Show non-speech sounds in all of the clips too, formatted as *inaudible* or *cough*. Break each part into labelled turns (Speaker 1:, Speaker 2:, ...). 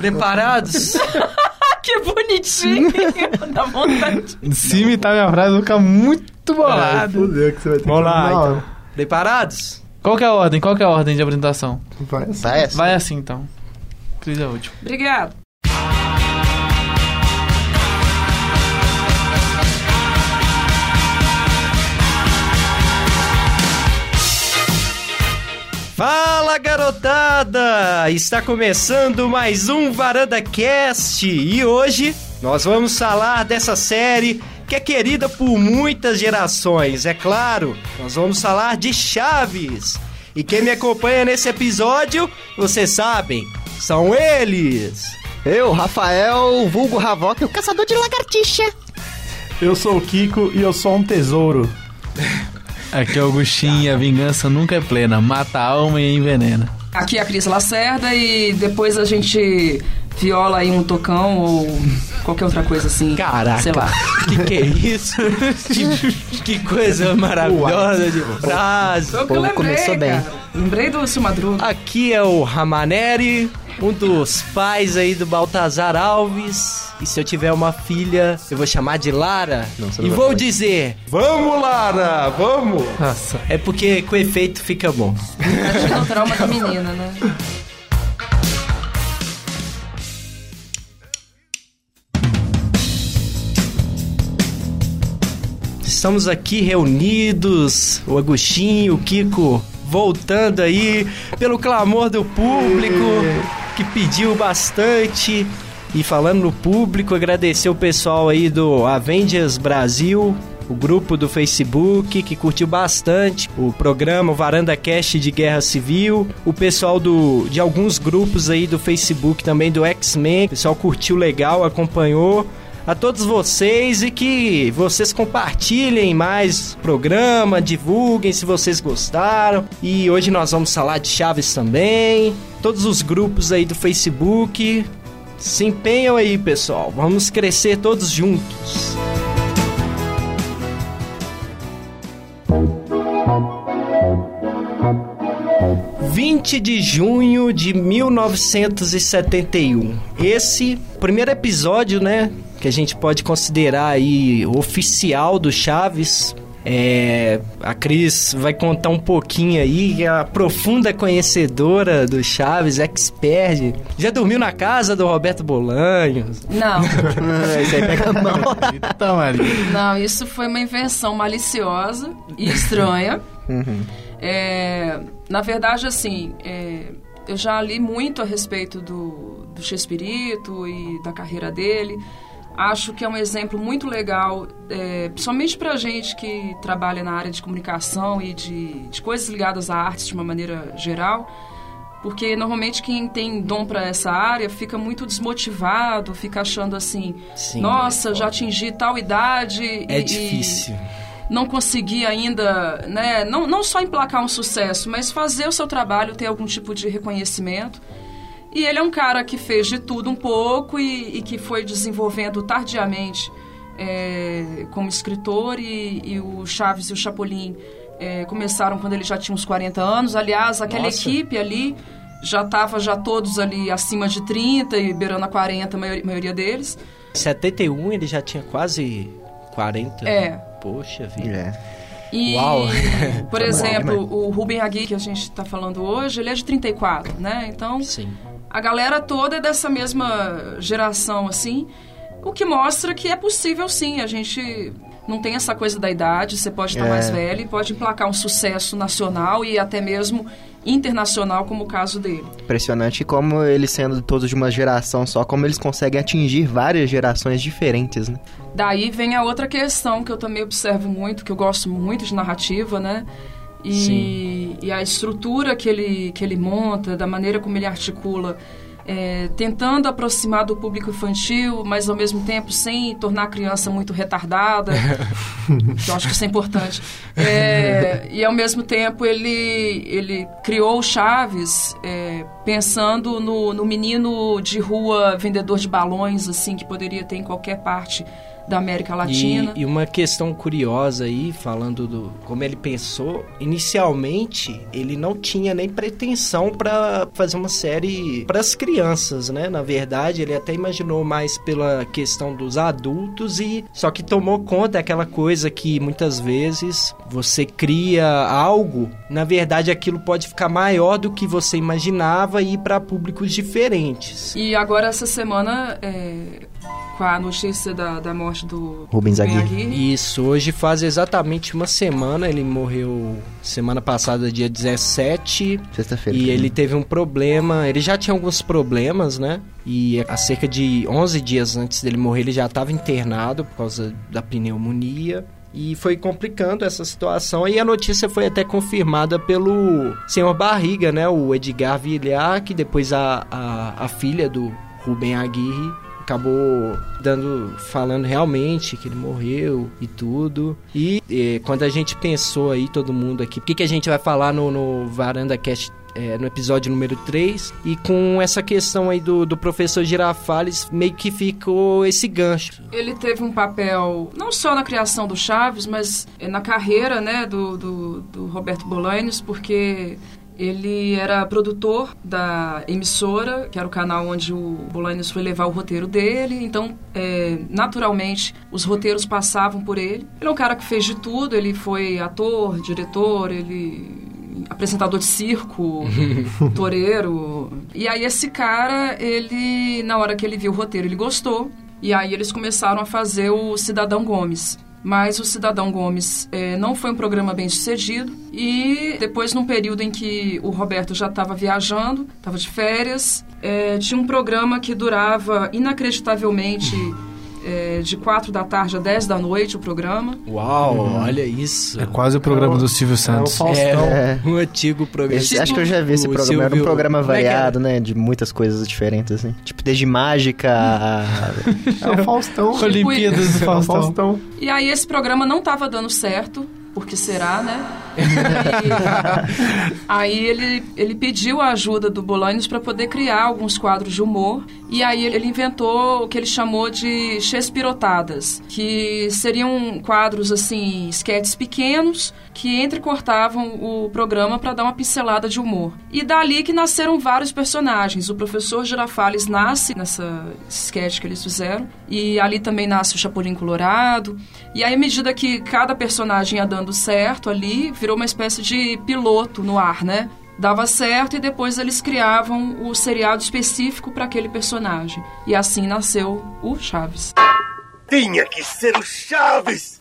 Speaker 1: Preparados? *laughs*
Speaker 2: que bonitinho! *laughs* Dá vontade.
Speaker 3: Se imitar minha frase, eu vou ficar muito bolado.
Speaker 4: Fudeu que você vai ter
Speaker 1: Vamos
Speaker 4: que
Speaker 1: lá, então. Preparados?
Speaker 3: Qual que é a ordem? Qual que é a ordem de apresentação?
Speaker 4: Vai assim.
Speaker 5: Vai
Speaker 3: assim, então. Cris é o último.
Speaker 1: Fala garotada! Está começando mais um Varanda Cast e hoje nós vamos falar dessa série que é querida por muitas gerações, é claro. Nós vamos falar de Chaves. E quem me acompanha nesse episódio, vocês sabem, são eles.
Speaker 5: Eu, Rafael, vulgo Havok, o caçador de lagartixa.
Speaker 4: Eu sou o Kiko e eu sou um tesouro. *laughs*
Speaker 3: Aqui é o Agostinho e a vingança nunca é plena. Mata a alma e envenena.
Speaker 2: Aqui é a Cris Lacerda e depois a gente viola aí um tocão ou qualquer outra coisa assim.
Speaker 1: Caraca,
Speaker 2: Sei lá. *laughs*
Speaker 1: que que é isso? que, que coisa maravilhosa de frase.
Speaker 2: Que
Speaker 5: Pô,
Speaker 2: eu lembrei,
Speaker 5: começou bem.
Speaker 2: cara. Lembrei do Sil Madruga.
Speaker 1: Aqui é o Ramaneri, um dos pais aí do Baltazar Alves. E se eu tiver uma filha, eu vou chamar de Lara.
Speaker 5: Não,
Speaker 1: e
Speaker 5: não vai
Speaker 1: vou
Speaker 5: falar.
Speaker 1: dizer,
Speaker 4: Vamos, Lara, vamos!
Speaker 3: Nossa.
Speaker 1: é porque com efeito fica bom.
Speaker 2: Imagina o trauma da menina, né?
Speaker 1: Estamos aqui reunidos, o Agostinho, o Kiko voltando aí pelo clamor do público que pediu bastante. E falando no público, agradecer o pessoal aí do Avengers Brasil, o grupo do Facebook que curtiu bastante o programa o Varanda Cast de Guerra Civil, o pessoal do de alguns grupos aí do Facebook também do X-Men, o pessoal curtiu legal, acompanhou a todos vocês e que vocês compartilhem mais o programa, divulguem se vocês gostaram. E hoje nós vamos falar de Chaves também. Todos os grupos aí do Facebook. Se empenham aí, pessoal. Vamos crescer todos juntos. ...20 de junho de 1971. Esse primeiro episódio, né? Que a gente pode considerar aí oficial do Chaves. É, a Cris vai contar um pouquinho aí, é a profunda conhecedora do Chaves, expert. Já dormiu na casa do Roberto Bolanhos.
Speaker 2: Não, *laughs*
Speaker 5: Esse aí pega mal.
Speaker 3: Eita, Maria.
Speaker 2: não, isso foi uma invenção maliciosa e estranha.
Speaker 5: Uhum.
Speaker 2: É, na verdade, assim, é, eu já li muito a respeito do, do Chespirito e da carreira dele. Acho que é um exemplo muito legal, é, principalmente para gente que trabalha na área de comunicação e de, de coisas ligadas à arte de uma maneira geral. Porque normalmente quem tem dom para essa área fica muito desmotivado, fica achando assim:
Speaker 1: Sim,
Speaker 2: nossa,
Speaker 1: é
Speaker 2: já atingi tal idade.
Speaker 1: É
Speaker 2: e-
Speaker 1: difícil.
Speaker 2: não conseguir ainda, né, não, não só emplacar um sucesso, mas fazer o seu trabalho ter algum tipo de reconhecimento. E ele é um cara que fez de tudo um pouco e, e que foi desenvolvendo tardiamente é, como escritor e, e o Chaves e o Chapolin é, começaram quando ele já tinha uns 40 anos. Aliás, aquela
Speaker 1: Nossa.
Speaker 2: equipe ali já estava já todos ali acima de 30 e beirando a 40, a maioria, maioria deles.
Speaker 1: Em 71 ele já tinha quase 40.
Speaker 2: É.
Speaker 1: Poxa vida.
Speaker 5: É.
Speaker 2: E,
Speaker 1: Uau. *laughs*
Speaker 2: por
Speaker 5: Tá
Speaker 2: exemplo, o Ruben Agui, que a gente está falando hoje, ele é de 34, né? Então,
Speaker 1: Sim.
Speaker 2: A galera toda é dessa mesma geração, assim. O que mostra que é possível, sim. A gente não tem essa coisa da idade. Você pode estar
Speaker 5: É.
Speaker 2: mais velho e pode emplacar um sucesso nacional e até mesmo internacional, como o caso dele.
Speaker 5: Impressionante como eles sendo todos de uma geração só, como eles conseguem atingir várias gerações diferentes, né?
Speaker 2: Daí vem a outra questão que eu também observo muito, que eu gosto muito de narrativa, né? E, e a estrutura que ele, que ele monta, da maneira como ele articula, é, tentando aproximar do público infantil, mas ao mesmo tempo sem tornar a criança muito retardada, *laughs* que eu acho que isso é importante. É, e ao mesmo tempo ele, ele criou o Chaves é, pensando no, no menino de rua vendedor de balões, assim, que poderia ter em qualquer parte da América Latina.
Speaker 1: E, e uma questão curiosa aí, falando do como ele pensou, inicialmente ele não tinha nem pretensão para fazer uma série para as crianças, né? Na verdade, ele até imaginou mais pela questão dos adultos e só que tomou conta daquela coisa que muitas vezes você cria algo, na verdade aquilo pode ficar maior do que você imaginava e ir para públicos diferentes.
Speaker 2: E agora essa semana é, com a notícia da, da morte do
Speaker 5: Rubens Aguirre.
Speaker 1: Isso, hoje faz exatamente uma semana, ele morreu semana passada, dia 17.
Speaker 5: Sexta-feira.
Speaker 1: E
Speaker 5: também.
Speaker 1: ele teve um problema, ele já tinha alguns problemas, né? E há cerca de 11 dias antes dele morrer, ele já estava internado por causa da pneumonia. E foi complicando essa situação. E a notícia foi até confirmada pelo senhor Barriga, né? O Edgar Villar, que depois a, a, a filha do Rubem Aguirre acabou dando falando realmente que ele morreu e tudo. E, eh, quando a gente pensou aí, todo mundo aqui, o que, que a gente vai falar no, no Varanda Cast é, no episódio número 3. E com essa questão aí do, do professor Girafales, meio que ficou esse gancho.
Speaker 2: Ele teve um papel não só na criação do Chaves, mas eh, na carreira né, do, do, do Roberto Bolaños, porque ele era produtor da emissora, que era o canal onde o Bolaños foi levar o roteiro dele. Então, é, naturalmente, os roteiros passavam por ele. Ele é um cara que fez de tudo. Ele foi ator, diretor, ele apresentador de circo, *laughs* toureiro. E aí esse cara, ele na hora que ele viu o roteiro, ele gostou. E aí eles começaram a fazer o Cidadão Gomes. Mas o Cidadão Gomes eh, não foi um programa bem sucedido. E depois, num período em que o Roberto já estava viajando, estava de férias, eh, tinha um programa que durava inacreditavelmente eh, de 4 da tarde a 10 da noite o programa.
Speaker 1: Uau, olha isso.
Speaker 3: É quase o programa do Silvio
Speaker 4: É o
Speaker 3: Santos.
Speaker 4: Faustão.
Speaker 1: É, um antigo programa.
Speaker 5: Esse- acho que eu já vi esse
Speaker 1: O
Speaker 5: programa. Era um
Speaker 1: Silvio-
Speaker 5: programa
Speaker 1: é era?
Speaker 5: variado, né? De muitas coisas diferentes, assim. Tipo, desde mágica a... *laughs*
Speaker 4: É o Faustão. *laughs*
Speaker 3: Olimpíadas do
Speaker 4: É o
Speaker 3: Faustão.
Speaker 4: Faustão.
Speaker 2: E aí esse programa não estava dando certo, porque será, né? *laughs* Aí ele, ele pediu a ajuda do Bolaños para poder criar alguns quadros de humor. E aí ele inventou o que ele chamou de Chespirotadas, que seriam quadros assim, esquetes pequenos que entrecortavam o programa para dar uma pincelada de humor. E dali que nasceram vários personagens. O professor Girafales nasce nessa sketch que eles fizeram, e ali também nasce o Chapolin Colorado. E aí, à medida que cada personagem ia dando certo ali, virou uma espécie de piloto no ar, né? Dava certo e depois eles criavam o seriado específico para aquele personagem. E assim nasceu o Chaves.
Speaker 6: Tinha que ser o Chaves!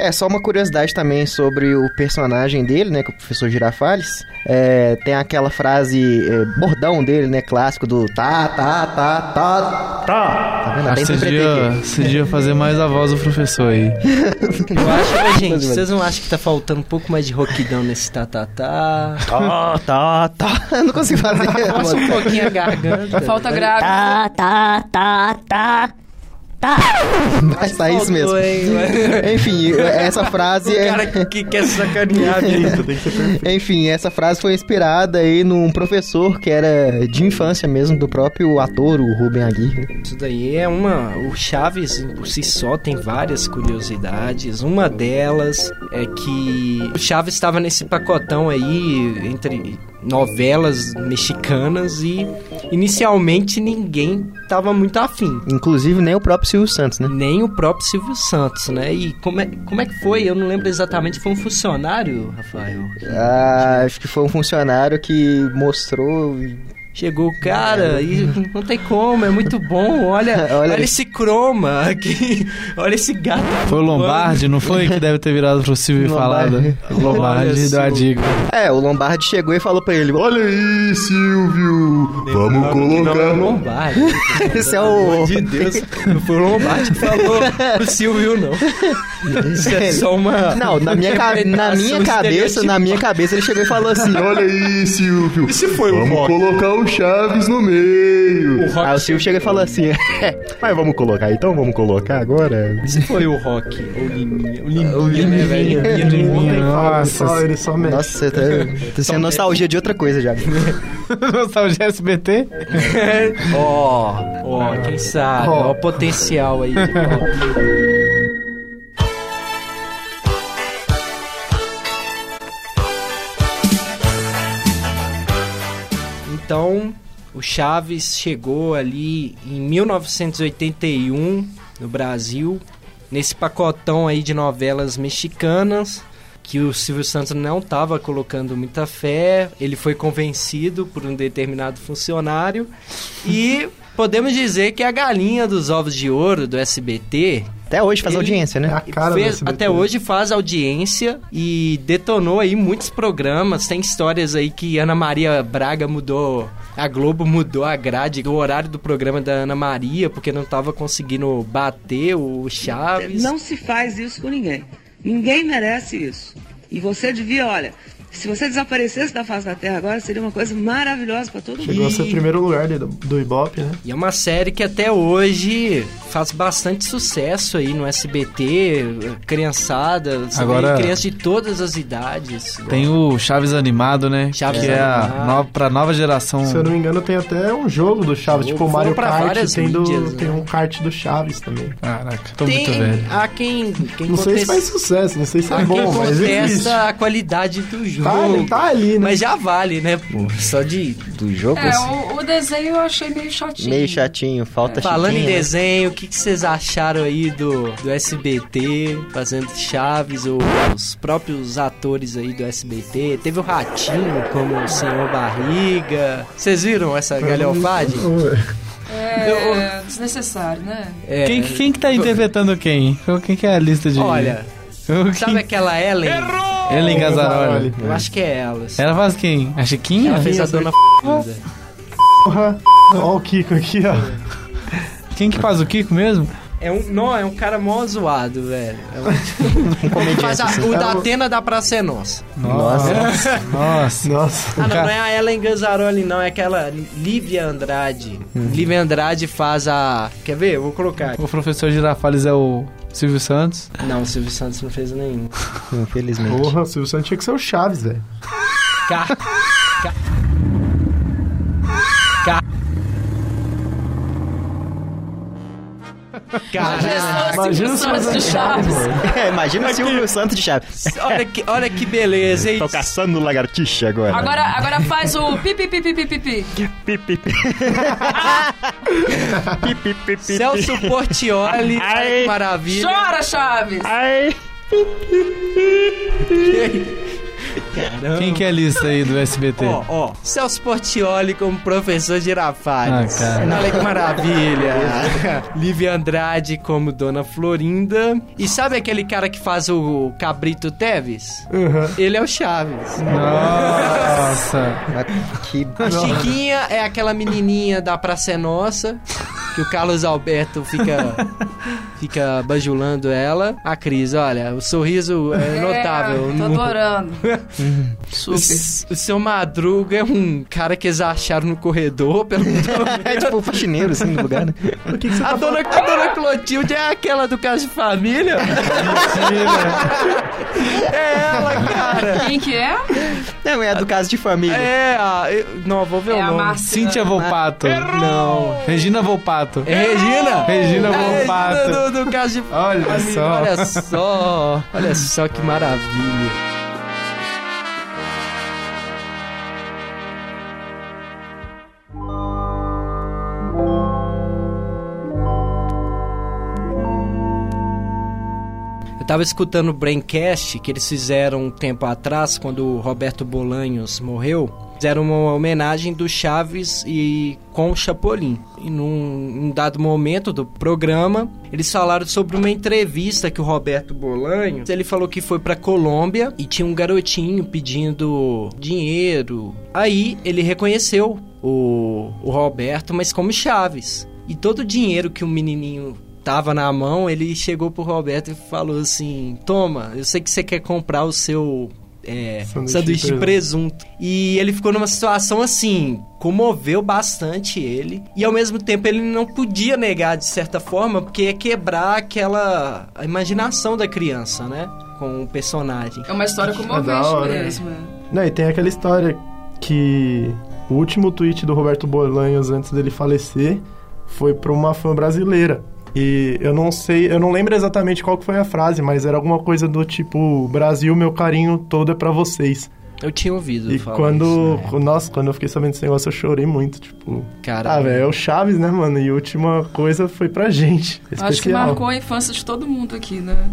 Speaker 5: É, só uma curiosidade também sobre o personagem dele, né? Que é o professor Girafales. É, tem aquela frase, é, bordão dele, né? Clássico do tá, tá, tá, tá.
Speaker 4: Tá.
Speaker 5: Tá vendo?
Speaker 3: Acho
Speaker 5: Até
Speaker 3: que você devia, fazer mais a voz do professor aí.
Speaker 1: Eu acho, Ô, gente, vocês não acham que tá faltando um pouco mais de roquidão nesse tatatá?
Speaker 5: Tá, tá, tá. *laughs* Eu não consigo fazer.
Speaker 1: Força um pouquinho a garganta.
Speaker 2: Falta grave.
Speaker 7: tá, tá, tá, tá, tá. *laughs*
Speaker 5: Mas tá isso mesmo. Enfim, essa frase
Speaker 1: O
Speaker 5: é...
Speaker 1: cara que, que quer sacanear.
Speaker 4: Tem que ser perfeito.
Speaker 5: Enfim, essa frase foi inspirada aí num professor que era de infância mesmo, do próprio ator, o Rubem Aguirre.
Speaker 1: Isso daí é uma. O Chaves, por si só, tem várias curiosidades. Uma delas é que o Chaves estava nesse pacotão aí entre novelas mexicanas e inicialmente ninguém estava muito afim.
Speaker 5: Inclusive nem o próprio Silvio Santos, né?
Speaker 1: Nem o próprio Silvio Santos, né? E como é, como é que foi? Eu não lembro exatamente. Foi um funcionário, Rafael?
Speaker 5: Ah, acho que foi um funcionário que mostrou.
Speaker 1: Chegou o cara e não tem como, é muito bom. Olha, *laughs*
Speaker 5: Olha-
Speaker 1: olha, esse croma aqui, *laughs* olha esse gato.
Speaker 3: Foi o Lombardi, não foi? Que deve ter virado pro Silvio e falado.
Speaker 5: Lombardi.
Speaker 3: O Lombardi deu a dica.
Speaker 5: É, o Lombardi chegou e falou pra ele: Olha,
Speaker 6: aí, Silvio! Vamos
Speaker 1: Não *laughs* é o
Speaker 6: colocar.
Speaker 1: Lombardi.
Speaker 5: esse é
Speaker 1: Pelo
Speaker 5: o.
Speaker 1: amor de Deus, não foi o Lombardi que falou pro Silvio, não. Isso é só uma.
Speaker 5: Não, na minha, ca- na minha cabeça, na minha cabeça ele chegou e falou assim:
Speaker 6: Olha aí, Silvio!
Speaker 4: E se foi o
Speaker 6: Vamos
Speaker 4: Rock?
Speaker 6: colocar o Chaves no meio.
Speaker 5: Aí o Silvio chega e fala assim: *laughs* Mas vamos colocar, então vamos colocar agora.
Speaker 1: Esse foi o Rock, o Liminha. O Liminha,
Speaker 5: O
Speaker 1: né,
Speaker 5: Liminha.
Speaker 1: velho?
Speaker 3: Nossa,
Speaker 4: só, ele só mexe.
Speaker 5: Nossa, tá, tá sendo nostalgia de outra coisa já. *laughs*
Speaker 3: nostalgia SBT?
Speaker 1: Ó, ó, quem sabe,
Speaker 4: Ó.
Speaker 1: ó o potencial aí. *laughs* Então, o Chaves chegou ali em 1981 no Brasil, nesse pacotão aí de novelas mexicanas que o Silvio Santos não estava colocando muita fé, ele foi convencido por um determinado funcionário. E podemos dizer que a galinha dos ovos de ouro do SBT
Speaker 5: Até hoje faz
Speaker 1: Ele-
Speaker 5: audiência,
Speaker 4: É a
Speaker 5: né?
Speaker 4: cara do
Speaker 1: fez-
Speaker 4: SBT.
Speaker 1: até hoje faz audiência e detonou aí muitos programas. Tem histórias aí que Ana Maria Braga mudou, a Globo mudou a grade, o horário do programa da Ana Maria, porque não tava conseguindo bater o Chaves.
Speaker 8: Não se faz isso com ninguém. Ninguém merece isso. E você devia, olha, se você desaparecesse da face da Terra agora, seria uma coisa maravilhosa para todo mundo.
Speaker 4: Chegou a ser o primeiro lugar do, do Ibope, né?
Speaker 1: E é uma série que até hoje faz bastante sucesso aí no SBT, criançada,
Speaker 3: Agora-
Speaker 1: crianças de todas as idades.
Speaker 3: Tem o Chaves animado, né?
Speaker 1: Chaves
Speaker 3: que é a
Speaker 1: animado.
Speaker 3: nova, pra nova geração.
Speaker 4: Se eu não me engano, tem até um jogo do Chaves,
Speaker 1: Jogo.
Speaker 4: tipo o Mario Kart, tem, do,
Speaker 1: mídias, né?
Speaker 4: tem um kart do Chaves também.
Speaker 3: Caraca, tô
Speaker 1: Tem
Speaker 3: muito velho.
Speaker 1: a quem, quem
Speaker 4: Não sei se
Speaker 1: contesta-
Speaker 4: faz sucesso, não sei se é bom, mas existe.
Speaker 1: contesta a qualidade do jogo.
Speaker 4: Tá, ele tá ali, né?
Speaker 1: Mas já vale, né, pô? Só de.
Speaker 5: Do jogo,
Speaker 2: É,
Speaker 5: assim,
Speaker 2: o, o desenho eu achei meio chatinho.
Speaker 5: meio chatinho, falta
Speaker 1: Falando em
Speaker 5: né?
Speaker 1: desenho, o que, que vocês acharam aí do, do SBT fazendo Chaves, ou os próprios atores aí do SBT? Teve o Ratinho como o Senhor Barriga. Vocês viram essa galhofade?
Speaker 2: É desnecessário, né?
Speaker 1: É,
Speaker 3: Quem, quem que tá interpretando quem? Quem que é a lista de...
Speaker 1: Olha, *laughs* sabe aquela Ellen?
Speaker 3: Ellen Gazzaroli.
Speaker 1: Eu acho que é ela.
Speaker 3: Ela faz quem? A Chiquinha?
Speaker 1: Ela fez a dona *laughs* f***.
Speaker 4: Porra. Ó o Kiko aqui, ó.
Speaker 3: Quem que faz o Kiko mesmo?
Speaker 1: É um, não, é um cara mó zoado, velho. É um, *laughs* faz a- o da Atena da Praça é Nossa.
Speaker 3: Nossa. Nossa.
Speaker 4: Nossa.
Speaker 1: Ah, não, não é a Ellen Gazzaroli, não. É aquela Lívia Andrade. Lívia Andrade faz a... Quer ver? Eu vou colocar. aqui.
Speaker 3: O professor Girafales é o Silvio Santos.
Speaker 1: Não, o Silvio Santos não fez nenhum.
Speaker 5: Infelizmente.
Speaker 4: Porra, o Silvio Santos tinha que ser o Chaves, velho.
Speaker 1: Ca... Ca... Cara,
Speaker 4: Imagina o Silvio
Speaker 2: Santos de. Chaves.
Speaker 5: É, imagina o Silvio Santos de Chaves.
Speaker 1: olha que, olha que beleza, hein?
Speaker 6: Tô caçando lagartixa agora.
Speaker 2: Agora, agora faz o pi pi pi pi pi pi pi.
Speaker 6: Pi, pi, pi. *laughs* Pi, pi, pi, pi,
Speaker 1: Celso Portioli,
Speaker 6: Ai.
Speaker 1: que maravilha.
Speaker 2: Chora, Chaves!
Speaker 6: Ai. *laughs*
Speaker 1: Caramba.
Speaker 3: Quem que é a lista aí do SBT?
Speaker 1: Ó, ó, Celso Portioli como professor Girafales.
Speaker 3: Ah, cara.
Speaker 1: Olha que maravilha. *laughs* Lívia Andrade como Dona Florinda. E sabe aquele cara que faz o Cabrito Teves?
Speaker 4: Uhum.
Speaker 1: Ele é o Chaves.
Speaker 3: Nossa.
Speaker 5: Que...
Speaker 1: A Chiquinha é aquela menininha da Praça é Nossa, que o Carlos Alberto fica *laughs* fica bajulando ela. A Cris, olha, o sorriso é notável.
Speaker 2: É, tô
Speaker 1: No-
Speaker 2: adorando. *laughs*
Speaker 1: O,
Speaker 2: Super.
Speaker 1: o seu Madruga é um cara que eles acharam no corredor, *laughs* perguntou.
Speaker 5: É tipo o faxineiro, assim, do lugar, né?
Speaker 4: Que, que
Speaker 1: A
Speaker 4: tá
Speaker 1: dona, a dona Clotilde é aquela do caso de família? é ela, cara.
Speaker 2: Quem que é?
Speaker 5: Não, é do caso de família.
Speaker 1: É a. eu- Não, vou ver
Speaker 2: É
Speaker 1: o
Speaker 2: a
Speaker 1: nome.
Speaker 3: Cíntia Volpato.
Speaker 1: Não.
Speaker 3: Regina Volpato.
Speaker 1: É Regina?
Speaker 3: Regina
Speaker 1: É
Speaker 3: Volpato.
Speaker 1: Regina do, do caso de
Speaker 3: Olha
Speaker 1: família.
Speaker 3: só.
Speaker 1: Olha só. Olha só que maravilha. Eu tava escutando o Braincast que eles fizeram um tempo atrás, quando o Roberto Bolanhos morreu. Fizeram uma homenagem do Chaves e com o Chapolin. E num, num dado momento do programa, eles falaram sobre uma entrevista que o Roberto Bolanhos, ele falou que foi pra Colômbia e tinha um garotinho pedindo dinheiro. Aí ele reconheceu o, o Roberto, mas como Chaves. E todo o dinheiro que o menininho tava na mão, ele chegou pro Roberto e falou assim: Toma, eu sei que você quer comprar o seu é,
Speaker 4: Sanduíche
Speaker 1: sanduíche,
Speaker 4: de
Speaker 1: de presunto. E ele ficou numa situação assim, comoveu bastante ele. E ao mesmo tempo ele não podia negar de certa forma, porque ia quebrar aquela a imaginação da criança, né? Com o personagem.
Speaker 2: É uma história
Speaker 4: da
Speaker 2: comovente
Speaker 4: hora.
Speaker 2: mesmo. é.
Speaker 4: Não, e tem aquela história que o último tweet do Roberto Bolanhos antes dele falecer foi pra uma fã brasileira. E eu não sei, eu não lembro exatamente qual que foi a frase, mas era alguma coisa do tipo: Brasil, meu carinho todo é pra vocês.
Speaker 1: Eu tinha ouvido
Speaker 4: E
Speaker 1: falar
Speaker 4: quando,
Speaker 1: isso, né?
Speaker 4: nossa, quando eu fiquei sabendo desse negócio, eu chorei muito, tipo,
Speaker 1: Cara,
Speaker 4: ah, velho, é o Chaves, né, mano? E a última coisa foi pra gente. *laughs*
Speaker 2: Acho que marcou a infância de todo mundo aqui, né?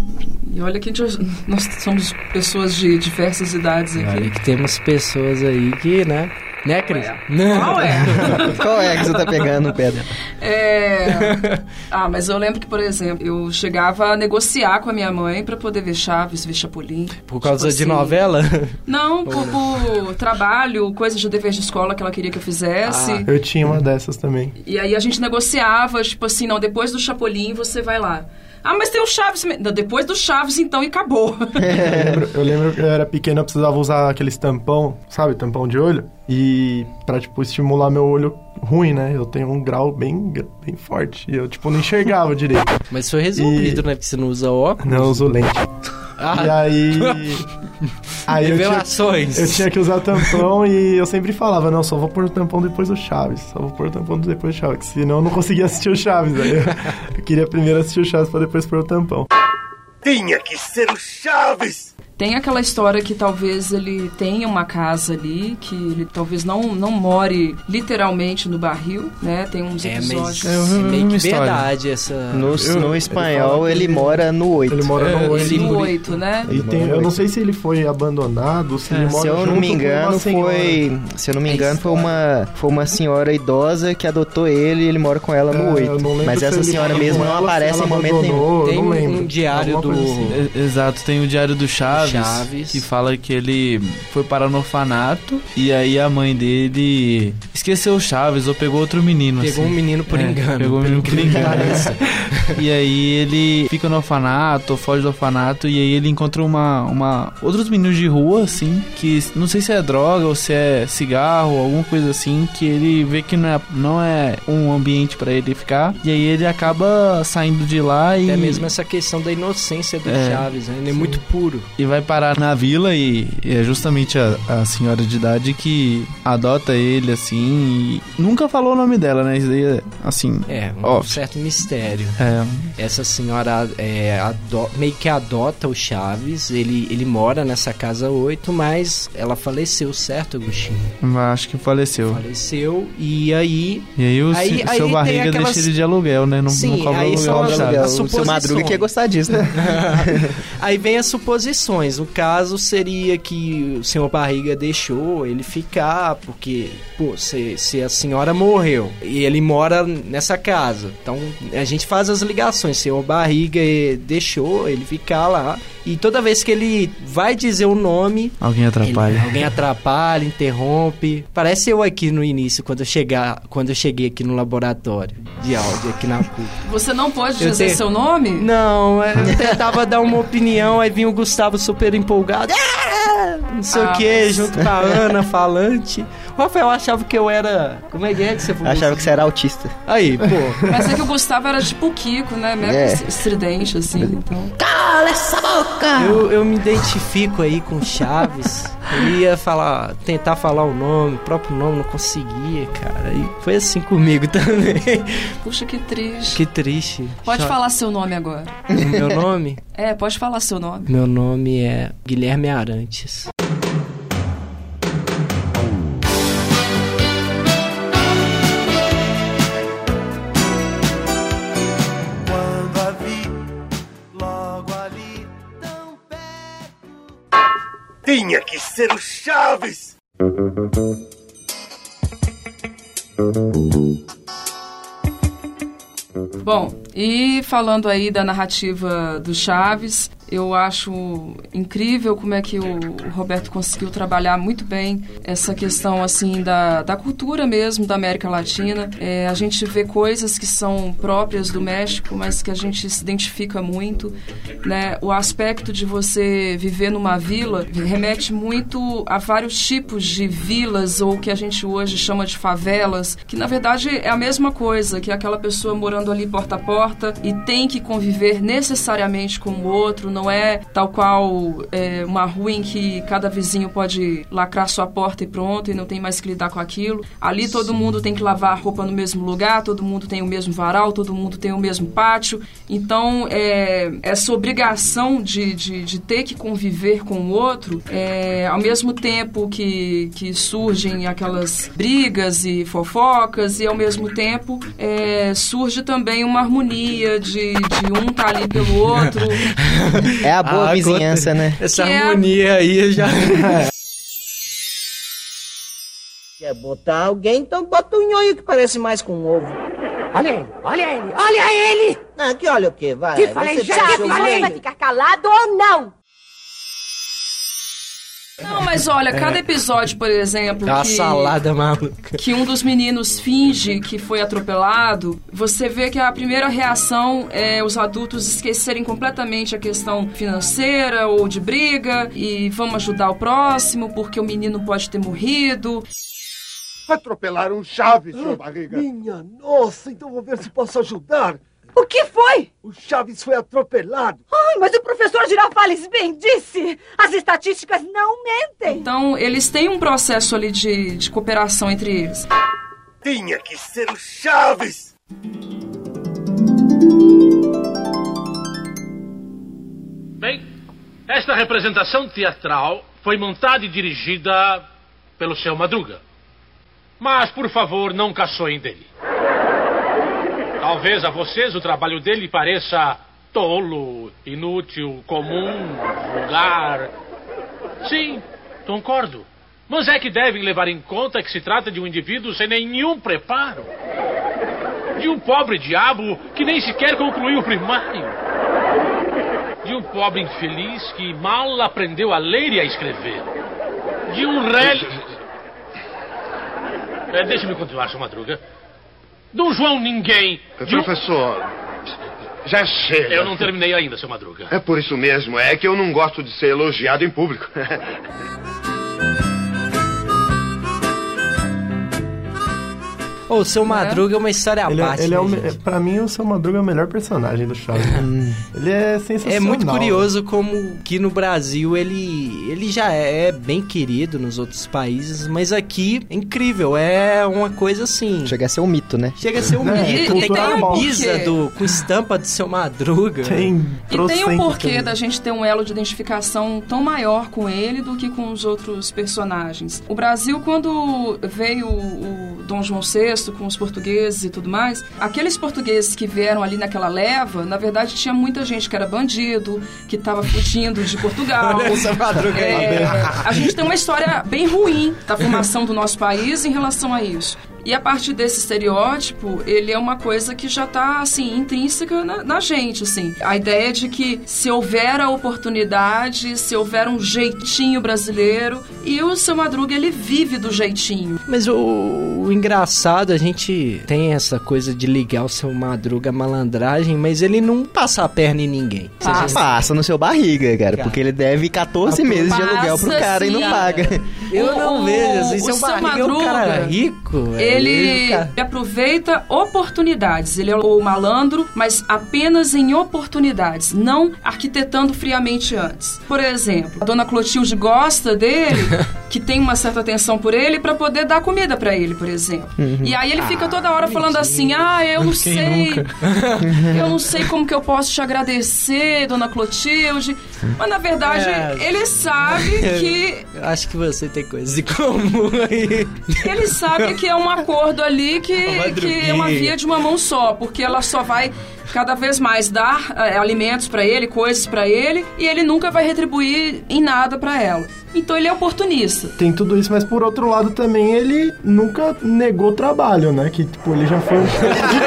Speaker 2: E olha que a gente- nós somos pessoas de diversas idades
Speaker 1: olha
Speaker 2: aqui.
Speaker 1: que temos pessoas aí que, né? Né, Cris?
Speaker 2: Qual é? *laughs*
Speaker 5: Qual é que você tá pegando dela?
Speaker 2: É... Ah, mas eu lembro que, por exemplo, eu chegava a negociar com a minha mãe pra poder ver Chaves, ver Chapolin.
Speaker 1: Por causa
Speaker 2: Tipo
Speaker 1: de
Speaker 2: assim,
Speaker 1: novela?
Speaker 2: Não, *laughs* por, por trabalho, coisas de dever de escola que ela queria que eu fizesse.
Speaker 1: Ah.
Speaker 4: Eu tinha uma dessas também.
Speaker 2: E aí a gente negociava, tipo assim, não, depois do Chapolin você vai lá. Ah, mas tem o Chaves. Não, depois do Chaves, então, e acabou. *laughs*
Speaker 4: Eu lembro, eu lembro que eu era pequeno, eu precisava usar aqueles tampão, sabe, tampão de olho. E pra, tipo, estimular meu olho ruim, né? Eu tenho um grau bem, bem forte. E eu, tipo, não enxergava direito.
Speaker 1: Mas foi resolvido, né? Porque você não usa óculos.
Speaker 4: Não, eu uso lente.
Speaker 1: Ah,
Speaker 4: E aí... *laughs* aí eu tinha,
Speaker 1: revelações.
Speaker 4: eu tinha que usar tampão e eu sempre falava, não, só vou pôr o tampão depois do Chaves. Só vou pôr o tampão depois do Chaves, senão eu não conseguia assistir o Chaves. Aí eu, eu *laughs* queria primeiro assistir o Chaves pra depois pôr o tampão.
Speaker 6: Tinha que ser o Chaves!
Speaker 2: Tem aquela história que talvez ele tenha uma casa ali, que ele talvez não, não more literalmente no barril, né? Tem uns
Speaker 1: É,
Speaker 2: episódios.
Speaker 1: mas
Speaker 3: É,
Speaker 1: é
Speaker 3: uma
Speaker 1: meio que verdade essa...
Speaker 5: No,
Speaker 4: Eu-
Speaker 5: no
Speaker 4: ele
Speaker 5: espanhol, ele,
Speaker 4: ele-
Speaker 5: mora no 8.
Speaker 4: Ele mora
Speaker 3: É,
Speaker 4: no
Speaker 3: ele-
Speaker 4: oito.
Speaker 2: No 8, né?
Speaker 4: E tem, eu não sei se ele foi abandonado, ou se ele
Speaker 3: É,
Speaker 4: mora
Speaker 5: Se eu não me engano, foi. Se eu não me
Speaker 2: É
Speaker 5: engano, foi uma, foi uma senhora idosa que adotou ele e ele mora com ela no
Speaker 4: É,
Speaker 5: 8.
Speaker 4: eu não lembro
Speaker 5: Mas essa
Speaker 4: ele
Speaker 5: senhora mesmo não aparece em momento nenhum.
Speaker 1: Tem
Speaker 4: não
Speaker 1: um-
Speaker 4: lembro.
Speaker 1: diário do-
Speaker 4: assim.
Speaker 3: É, Exato, tem o Diário do Chaves,
Speaker 1: Chaves.
Speaker 3: que fala que ele foi parar no orfanato e aí a mãe dele esqueceu o Chaves ou pegou outro menino.
Speaker 1: Pegou
Speaker 3: assim.
Speaker 1: um menino por
Speaker 3: É,
Speaker 1: engano.
Speaker 3: Pegou um menino por engano. *laughs* E aí ele fica no orfanato, foge do orfanato e aí ele encontra uma, uma outros meninos de rua assim, que não sei se é droga ou se é cigarro, alguma coisa assim, que ele vê que não é, não é um ambiente pra ele ficar. E aí ele acaba saindo de lá e
Speaker 1: Até mesmo essa questão da inocência do
Speaker 3: É.
Speaker 1: Chaves, né? Ele é muito puro.
Speaker 3: e vai parar na vila e, e é justamente a, a senhora de idade que adota ele assim e nunca falou o nome dela, né? Isso daí é assim.
Speaker 1: É, um
Speaker 3: Óbvio.
Speaker 1: certo mistério.
Speaker 3: É,
Speaker 1: Essa senhora é, ado- meio que adota o Chaves, ele, ele mora nessa casa 8, mas ela faleceu, certo, Agostinho?
Speaker 3: acho que faleceu.
Speaker 1: Faleceu, e aí
Speaker 3: E aí o
Speaker 1: Aí-
Speaker 3: se-
Speaker 1: aí
Speaker 3: seu
Speaker 1: tem
Speaker 3: barriga
Speaker 1: aquelas-
Speaker 3: deixa ele de aluguel, né? Não,
Speaker 1: Sim,
Speaker 3: não cobra
Speaker 1: aí
Speaker 3: aluguel
Speaker 1: são as- as
Speaker 5: o seu
Speaker 1: suposições.
Speaker 5: Madruga que ia gostar disso, né? *laughs*
Speaker 1: Aí vem as suposições. O caso seria que o senhor Barriga deixou ele ficar, porque, pô, se, se a senhora morreu e ele mora nessa casa. Então a gente faz as ligações. O senhor Barriga eh, deixou ele ficar lá. E toda vez que ele vai dizer o nome,
Speaker 3: Alguém atrapalha.
Speaker 1: ele- alguém atrapalha, interrompe. Parece eu aqui no início, quando eu, chegar, quando eu cheguei aqui no laboratório de áudio, aqui na PUC.
Speaker 2: Você não pode
Speaker 1: Eu
Speaker 2: dizer
Speaker 1: tenho-
Speaker 2: seu nome?
Speaker 1: Não, é, eu tentava dar uma opinião, aí vinha o Gustavo super empolgado. "Ah!" Não sei
Speaker 2: Ah,
Speaker 1: o que,
Speaker 2: mas-
Speaker 1: junto com a Ana falante. Rafael achava que eu era. Como é que é que você falou?
Speaker 5: Achava que você era autista.
Speaker 1: Aí, pô.
Speaker 2: Mas é que o Gustavo era tipo o Kiko, né? Mega
Speaker 5: É.
Speaker 2: estridente, assim. Então.
Speaker 1: Eu, eu me identifico aí com Chaves. Eu ia falar, tentar falar o nome, o próprio nome, não conseguia, cara. E foi assim comigo *laughs* também.
Speaker 2: Puxa, que triste.
Speaker 1: Que triste.
Speaker 2: Pode falar seu nome agora.
Speaker 1: Meu nome?
Speaker 2: É, pode falar seu nome.
Speaker 1: Meu nome é Guilherme Arantes.
Speaker 6: Tinha que ser o Chaves!
Speaker 2: Bom, e falando aí da narrativa do Chaves, Eu acho incrível como é que o Roberto conseguiu trabalhar muito bem essa questão assim da, da cultura mesmo da América Latina. É, a gente vê coisas que são próprias do México, mas que a gente se identifica muito. Né? O aspecto de você viver numa vila remete muito a vários tipos de vilas ou que a gente hoje chama de favelas, que na verdade é a mesma coisa, que é aquela pessoa morando ali porta a porta e tem que conviver necessariamente com o outro, não é tal qual é, uma rua em que cada vizinho pode lacrar sua porta e pronto, e não tem mais que lidar com aquilo. Ali todo mundo tem que lavar a roupa no mesmo lugar, todo mundo tem o mesmo varal, todo mundo tem o mesmo pátio. Então, é, essa obrigação de, de, de ter que conviver com o outro, é, ao mesmo tempo que, que surgem aquelas brigas e fofocas, e ao mesmo tempo é, surge também uma harmonia de, de um tá ali pelo outro. *laughs*
Speaker 5: É a boa
Speaker 1: Ah,
Speaker 5: vizinhança, né?
Speaker 1: Essa
Speaker 2: Que é-
Speaker 1: harmonia aí já. *laughs*
Speaker 9: Quer botar alguém, então bota um nhonho que parece mais com um ovo.
Speaker 10: Olha ele, olha ele, olha ele!
Speaker 9: Não, que olha o quê? Vai.
Speaker 10: Te falei
Speaker 9: Você
Speaker 10: já, te falei, vai ficar calado ou não?
Speaker 2: Não, mas olha, cada episódio, por exemplo,
Speaker 1: É uma
Speaker 2: que,
Speaker 1: salada maluca.
Speaker 2: que um dos meninos finge que foi atropelado, você vê que a primeira reação é os adultos esquecerem completamente a questão financeira ou de briga e vamos ajudar o próximo porque o menino pode ter morrido.
Speaker 6: Atropelaram Chaves, seu barriga.
Speaker 10: Minha nossa, então vou ver se posso ajudar. O que foi?
Speaker 6: O Chaves foi atropelado.
Speaker 10: Ai, mas o professor Girafales bem disse. As estatísticas não mentem.
Speaker 2: Então, eles têm um processo ali de, de cooperação entre eles.
Speaker 6: Tinha que ser o Chaves.
Speaker 11: Bem, esta representação teatral foi montada e dirigida pelo seu Madruga. Mas, por favor, não caçoem dele. Talvez a vocês o trabalho dele pareça tolo, inútil, comum, vulgar. Sim, concordo. Mas é que devem levar em conta que se trata de um indivíduo sem nenhum preparo. De um pobre diabo que nem sequer concluiu o primário. De um pobre infeliz que mal aprendeu a ler e a escrever. De um rei. É, Deixe-me continuar, seu Madruga. De um João Ninguém. De um...
Speaker 6: Professor, já chega.
Speaker 11: Eu não terminei ainda, seu Madruga.
Speaker 6: É por isso mesmo, é que eu não gosto de ser elogiado em público. *laughs*
Speaker 1: O seu Madruga é uma história à
Speaker 4: Ele, é-
Speaker 1: parte.
Speaker 4: ele é o,
Speaker 1: né,
Speaker 4: me-
Speaker 1: gente?
Speaker 4: pra mim, o seu Madruga é o melhor personagem do Chaves. ele é sensacional.
Speaker 1: É muito curioso como que no Brasil ele, ele já é bem querido nos outros países, mas aqui é incrível, é uma coisa assim.
Speaker 5: Chega a ser um mito, né?
Speaker 1: Chega a ser um
Speaker 4: É,
Speaker 1: mito.
Speaker 2: e
Speaker 1: Tem
Speaker 2: um
Speaker 1: uma
Speaker 2: porquê.
Speaker 1: camisa do, com estampa do seu Madruga.
Speaker 4: Tem
Speaker 2: E tem um porquê
Speaker 4: camisas.
Speaker 2: da gente ter um elo de identificação tão maior com ele do que com os outros personagens. O Brasil, quando veio o Dom João VI com os portugueses e tudo mais, aqueles portugueses que vieram ali naquela leva, na verdade tinha muita gente que era bandido, que estava fugindo de Portugal. *laughs*
Speaker 1: Essa.
Speaker 2: É, a gente tem uma história bem ruim da formação do nosso país em relação a isso. E a partir desse estereótipo, ele é uma coisa que já está assim intrínseca na, na gente, assim. A ideia de que se houver a oportunidade, se houver um jeitinho brasileiro, e o seu Madruga ele vive do jeitinho.
Speaker 1: Mas o, o engraçado, a gente tem essa coisa de ligar o seu Madruga à malandragem, mas ele não passa a perna em ninguém.
Speaker 2: Passa.
Speaker 5: Passa no seu barriga, cara,
Speaker 1: Cara.
Speaker 5: porque ele deve 14 meses de aluguel pro cara e não
Speaker 2: sim,
Speaker 5: paga.
Speaker 1: Eu não
Speaker 2: O-
Speaker 1: vejo, assim,
Speaker 2: o
Speaker 1: seu
Speaker 2: seu
Speaker 1: barriga é um cara
Speaker 2: Madruga,
Speaker 1: rico, velho.
Speaker 2: Ele aproveita oportunidades. Ele é o malandro, mas apenas em oportunidades, não arquitetando friamente antes. Por exemplo, a dona Clotilde gosta dele, *laughs* que tem uma certa atenção por ele, para poder dar comida para ele, por exemplo. E aí ele fica toda hora falando assim: ah, eu não sei. *laughs* eu não sei como que eu posso te agradecer, dona Clotilde. Mas na verdade,
Speaker 1: É.
Speaker 2: ele sabe *laughs* que
Speaker 1: Eu Acho que você tem coisas em comum aí.
Speaker 2: ele sabe que é um acordo ali que, que é uma via de uma mão só, porque ela só vai cada vez mais dar é, alimentos para ele, coisas para ele, e ele nunca vai retribuir em nada para ela. Então ele é oportunista.
Speaker 4: Tem tudo isso, mas por outro lado também ele nunca negou trabalho, né? Que tipo, ele já foi de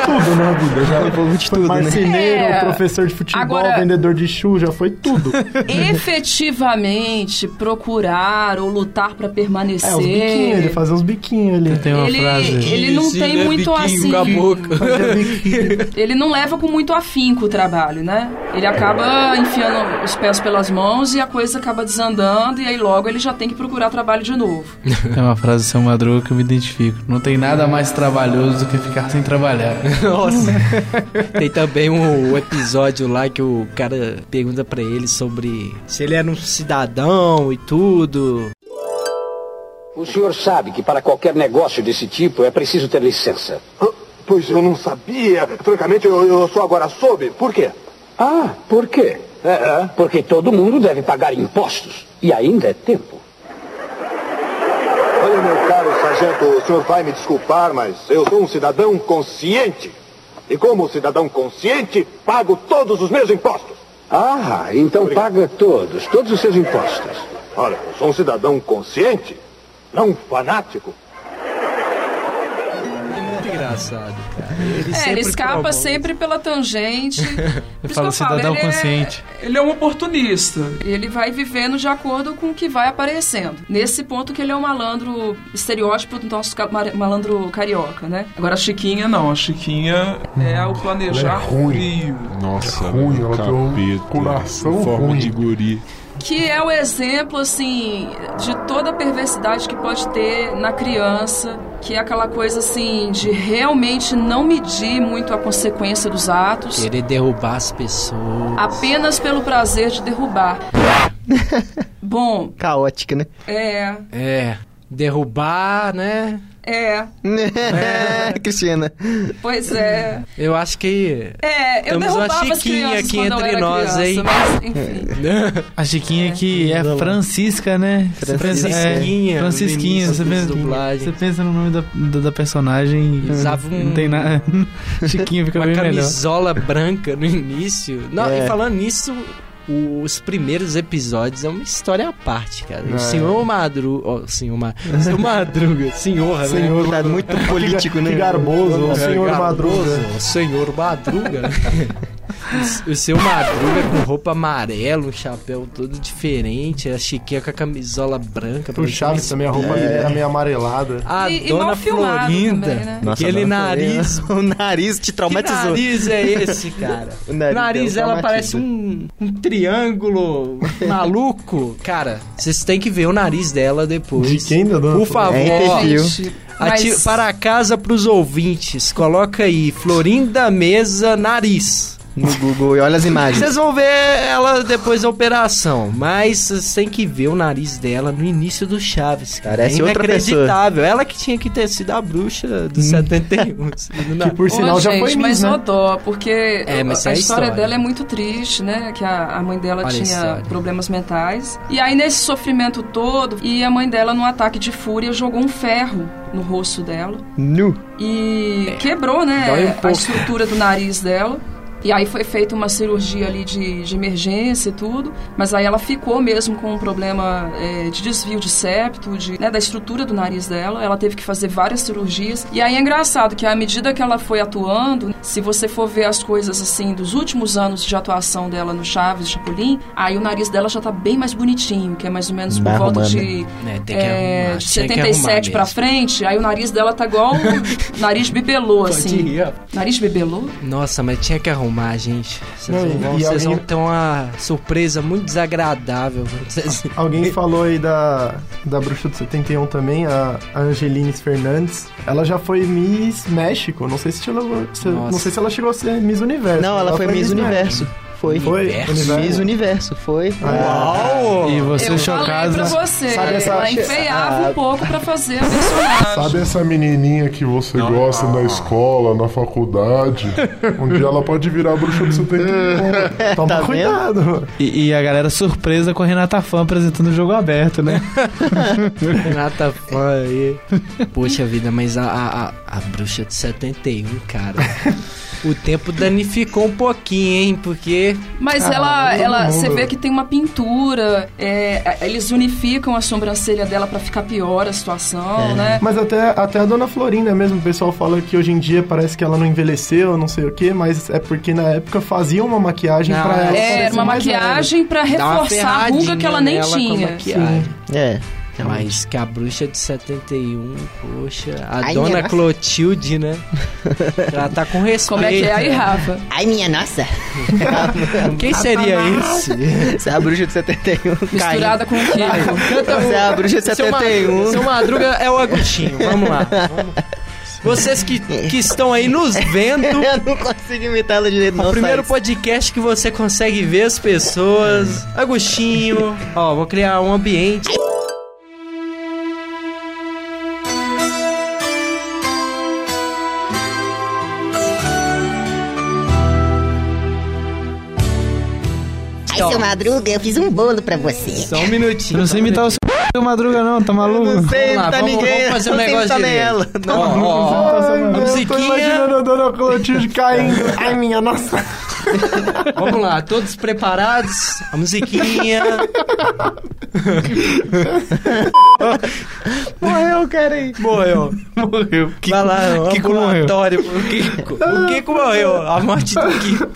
Speaker 4: tudo na vida. Já foi,
Speaker 5: de tudo, né?
Speaker 4: marceneiro,
Speaker 2: É.
Speaker 4: professor de futebol,
Speaker 2: Agora-
Speaker 4: vendedor de chu, já foi tudo.
Speaker 2: Efetivamente procurar ou lutar para permanecer.
Speaker 4: É, os biquinhos, ele fazia uns biquinhos ali.
Speaker 3: Tem uma
Speaker 2: Ele,
Speaker 3: frase.
Speaker 2: ele não tem muito assim.
Speaker 4: Fazia biquinho.
Speaker 2: Ele não leva com muito afinco o trabalho, né? Ele acaba enfiando os pés pelas mãos e a coisa acaba desandando e aí logo ele já tem que procurar trabalho de novo.
Speaker 3: Tem *laughs* uma frase do seu Madruga que eu me identifico. Não tem nada mais trabalhoso do que ficar sem trabalhar. *laughs*
Speaker 1: Nossa. *laughs* Tem também um, episódio lá que o cara pergunta pra ele sobre se ele era um cidadão e tudo.
Speaker 12: O senhor sabe que para qualquer negócio desse tipo é preciso ter licença.
Speaker 6: Pois eu não sabia. Francamente, eu, eu só agora soube. Por quê?
Speaker 12: Ah, por quê? É, porque todo mundo deve pagar impostos. E ainda é tempo.
Speaker 6: Olha, meu caro sargento, o senhor vai me desculpar, mas eu sou um cidadão consciente. E como cidadão consciente, pago todos os meus impostos.
Speaker 12: Ah, então paga todos, todos os seus impostos.
Speaker 6: Olha, eu sou um cidadão consciente, não fanático.
Speaker 1: Engraçado, cara. Ele
Speaker 2: É,
Speaker 1: sempre
Speaker 2: ele escapa
Speaker 1: prova-
Speaker 2: sempre pela tangente. *laughs*
Speaker 3: Falo
Speaker 2: eu falo,
Speaker 3: cidadão
Speaker 2: ele é-
Speaker 3: consciente.
Speaker 2: ele é um oportunista. Ele vai vivendo de acordo com o que vai aparecendo. Nesse ponto que ele é um malandro, estereótipo do nosso malandro carioca, né? Agora a Chiquinha não. A Chiquinha é o planejar frio.
Speaker 13: Nossa,
Speaker 14: ruim, ela tem um coração
Speaker 13: forma
Speaker 14: ruim.
Speaker 13: de guri.
Speaker 2: Que é o exemplo, assim, de toda a perversidade que pode ter na criança, que é aquela coisa, assim, de realmente não medir muito a consequência dos atos,
Speaker 1: Querer derrubar as pessoas.
Speaker 2: apenas pelo prazer de derrubar. *laughs* Bom,
Speaker 5: Caótica, né?
Speaker 2: é.
Speaker 1: É. Derrubar, né?
Speaker 2: É,
Speaker 5: Cristina.
Speaker 2: pois é.
Speaker 1: Eu acho que.
Speaker 2: É, eu
Speaker 1: Temos uma
Speaker 2: derrubava
Speaker 1: Chiquinha aqui entre nós,
Speaker 2: criança,
Speaker 1: hein?
Speaker 2: mas, enfim. *laughs*
Speaker 3: A Chiquinha que é Francisca, né? Pensa- é,
Speaker 1: Francisquinha,
Speaker 3: Francisquinha. Você pensa, você pensa no nome da, da, da personagem e
Speaker 1: Usava um-
Speaker 3: não tem nada. *laughs* Chiquinha fica
Speaker 1: Uma
Speaker 3: bem melhor.
Speaker 1: camisola branca no início. Não,
Speaker 5: É.
Speaker 1: E falando nisso, os primeiros episódios é uma história à parte, cara.
Speaker 4: É.
Speaker 1: O senhor Madruga. Ó, o senhor Ma... Seu Madruga. *laughs* Senhor, né?
Speaker 4: Senhor
Speaker 5: Tá muito *laughs* político, né?
Speaker 4: Que garboso, o
Speaker 1: É,
Speaker 4: senhor Madruga.
Speaker 1: O senhor Madruga. *laughs* O- O seu Madruga com roupa amarela, um chapéu todo diferente, a Chiquinha com a camisola branca.
Speaker 4: O Chaves
Speaker 1: que-
Speaker 4: também, a roupa
Speaker 5: É.
Speaker 4: era meio amarelada.
Speaker 1: A
Speaker 2: E- e
Speaker 1: dona
Speaker 2: filmado
Speaker 1: Florinda.
Speaker 2: também, né?
Speaker 5: Nossa,
Speaker 1: aquele nariz. *laughs*
Speaker 5: O nariz te
Speaker 1: Que
Speaker 5: traumatizou.
Speaker 1: nariz é esse, cara?
Speaker 5: O *laughs*
Speaker 1: O
Speaker 5: nariz
Speaker 1: nariz,
Speaker 5: dela
Speaker 1: ela parece um, um triângulo maluco. Cara, vocês têm que ver o nariz dela depois.
Speaker 4: De quem, da dona
Speaker 1: Por favor.
Speaker 5: É perfil.
Speaker 2: Gente,
Speaker 1: Ati-
Speaker 2: mas-
Speaker 1: Para casa pros ouvintes, coloca aí Florinda Mesa Nariz.
Speaker 5: No Google e olha as imagens.
Speaker 1: Vocês vão ver ela depois da operação, mas vocês têm que ver o nariz dela no início do Chaves. Cara.
Speaker 5: Parece
Speaker 1: é
Speaker 5: outra
Speaker 1: inacreditável. Ela que tinha que ter sido a bruxa do 71. *laughs*
Speaker 4: Que por sinal
Speaker 2: Ô,
Speaker 4: já
Speaker 2: gente,
Speaker 4: foi
Speaker 2: mas
Speaker 4: né?
Speaker 2: dó, porque
Speaker 1: É, mas
Speaker 2: a,
Speaker 1: é a
Speaker 2: história,
Speaker 1: história.
Speaker 2: dela é muito triste, né? Que a, a mãe dela
Speaker 1: Olha
Speaker 2: tinha problemas mentais. E aí, nesse sofrimento todo, e a mãe dela, num ataque de fúria, jogou um ferro no rosto dela.
Speaker 5: Nu.
Speaker 2: E quebrou, né?
Speaker 1: Um
Speaker 2: a estrutura do nariz dela. E aí foi feita uma cirurgia ali de, de emergência e tudo, mas aí ela ficou mesmo com um problema é, de desvio de septo, de, né, da estrutura do nariz dela. Ela teve que fazer várias cirurgias. E aí é engraçado que à medida que ela foi atuando, se você for ver as coisas assim dos últimos anos de atuação dela no Chaves Chapolin, aí o nariz dela já tá bem mais bonitinho, que é mais ou menos por volta
Speaker 5: arrumando,
Speaker 2: de,
Speaker 1: né? Tem que
Speaker 2: é,
Speaker 1: que
Speaker 2: 77
Speaker 1: arrumar
Speaker 2: pra frente, aí o nariz dela tá igual o *laughs* nariz bibelô, assim. Nariz bibelô?
Speaker 1: Nossa, mas tinha que arrumar, gente. Vocês
Speaker 4: Não,
Speaker 1: não
Speaker 4: e-
Speaker 1: vão, vocês
Speaker 4: alguém-
Speaker 1: vão ter uma surpresa muito desagradável. Vocês-
Speaker 4: Alguém falou aí da, da Bruxa do 71 também, a, a Angeline Fernandes. Ela já foi Miss México. Não sei se ela, se- não sei se ela chegou a ser Miss Universo.
Speaker 5: Não, ela foi Miss Universo. Foi.
Speaker 4: Foi?
Speaker 1: Universo?
Speaker 5: Miss Universo, foi.
Speaker 1: Uau!
Speaker 3: E você
Speaker 2: Eu
Speaker 3: chocado.
Speaker 2: falei pra você,
Speaker 4: Sabe essa-
Speaker 2: ela enfeiava
Speaker 5: Ah.
Speaker 2: um pouco pra fazer a personagem.
Speaker 14: Sabe essa menininha que você gosta na escola, na faculdade? Um dia ela pode virar a bruxa do 71. *laughs*
Speaker 4: Toma
Speaker 5: Tá
Speaker 4: cuidado.
Speaker 3: E, e a galera surpresa com a Renata Fã apresentando o jogo aberto, né? *laughs*
Speaker 1: Renata fã aí. *laughs* Poxa vida, mas a, a, a, a bruxa de 71, cara. O tempo danificou um pouquinho, hein? Porque.
Speaker 2: Mas
Speaker 1: Ah,
Speaker 2: ela, ela, você vê que tem uma pintura, é, eles unificam a sobrancelha dela pra ficar pior a situação, né?
Speaker 4: Mas até, até a dona Florinda mesmo, o pessoal fala que hoje em dia parece que ela não envelheceu, não sei o quê, mas é porque na época faziam uma maquiagem pra ela.
Speaker 2: É, uma maquiagem
Speaker 1: uma
Speaker 2: reforçar a ruga que ela nem tinha.
Speaker 1: maquiagem. Mas que a bruxa de 71, poxa. A
Speaker 5: Ai,
Speaker 1: dona. Clotilde, né? *laughs* Ela tá com respeito.
Speaker 2: Como é que é aí, Rafa?
Speaker 5: Ai, minha nossa. *laughs*
Speaker 1: Quem seria esse?
Speaker 5: Você é a bruxa de 71.
Speaker 2: Misturada com o quê?
Speaker 1: Canta
Speaker 5: Você é a bruxa de
Speaker 1: Seu
Speaker 5: 71.
Speaker 1: Madruga, seu Madruga é o Agostinho. Vamos lá. Vamos. Vocês que, que estão aí nos *laughs* vendo.
Speaker 5: Eu não consigo imitar ela direito,
Speaker 1: O
Speaker 5: não.
Speaker 1: primeiro
Speaker 5: Sainz.
Speaker 1: podcast que você consegue ver as pessoas. Agostinho. Ó, vou criar um ambiente.
Speaker 13: Seu Madruga, eu fiz um bolo pra você.
Speaker 1: Só um minutinho.
Speaker 3: Não sei imitar o seu Madruga, não, tá maluco?
Speaker 5: Não sei imitar
Speaker 1: vamos-
Speaker 5: ninguém.
Speaker 1: vamos fazer um
Speaker 5: não
Speaker 1: negócio direito.
Speaker 5: ela. Não.
Speaker 1: Ó, ó, ó.
Speaker 4: Eu tô
Speaker 1: musiquinha.
Speaker 4: imaginando a dona Clotilde caindo. Ai, minha nossa. *laughs*
Speaker 1: Vamos lá, todos preparados? A musiquinha. *laughs*
Speaker 5: Morreu, cara aí.
Speaker 1: Morreu.
Speaker 3: Morreu.
Speaker 1: Vai lá, o
Speaker 3: Kiko morreu.
Speaker 1: ambulatório pro Kiko. O Kiko morreu, a morte do Kiko.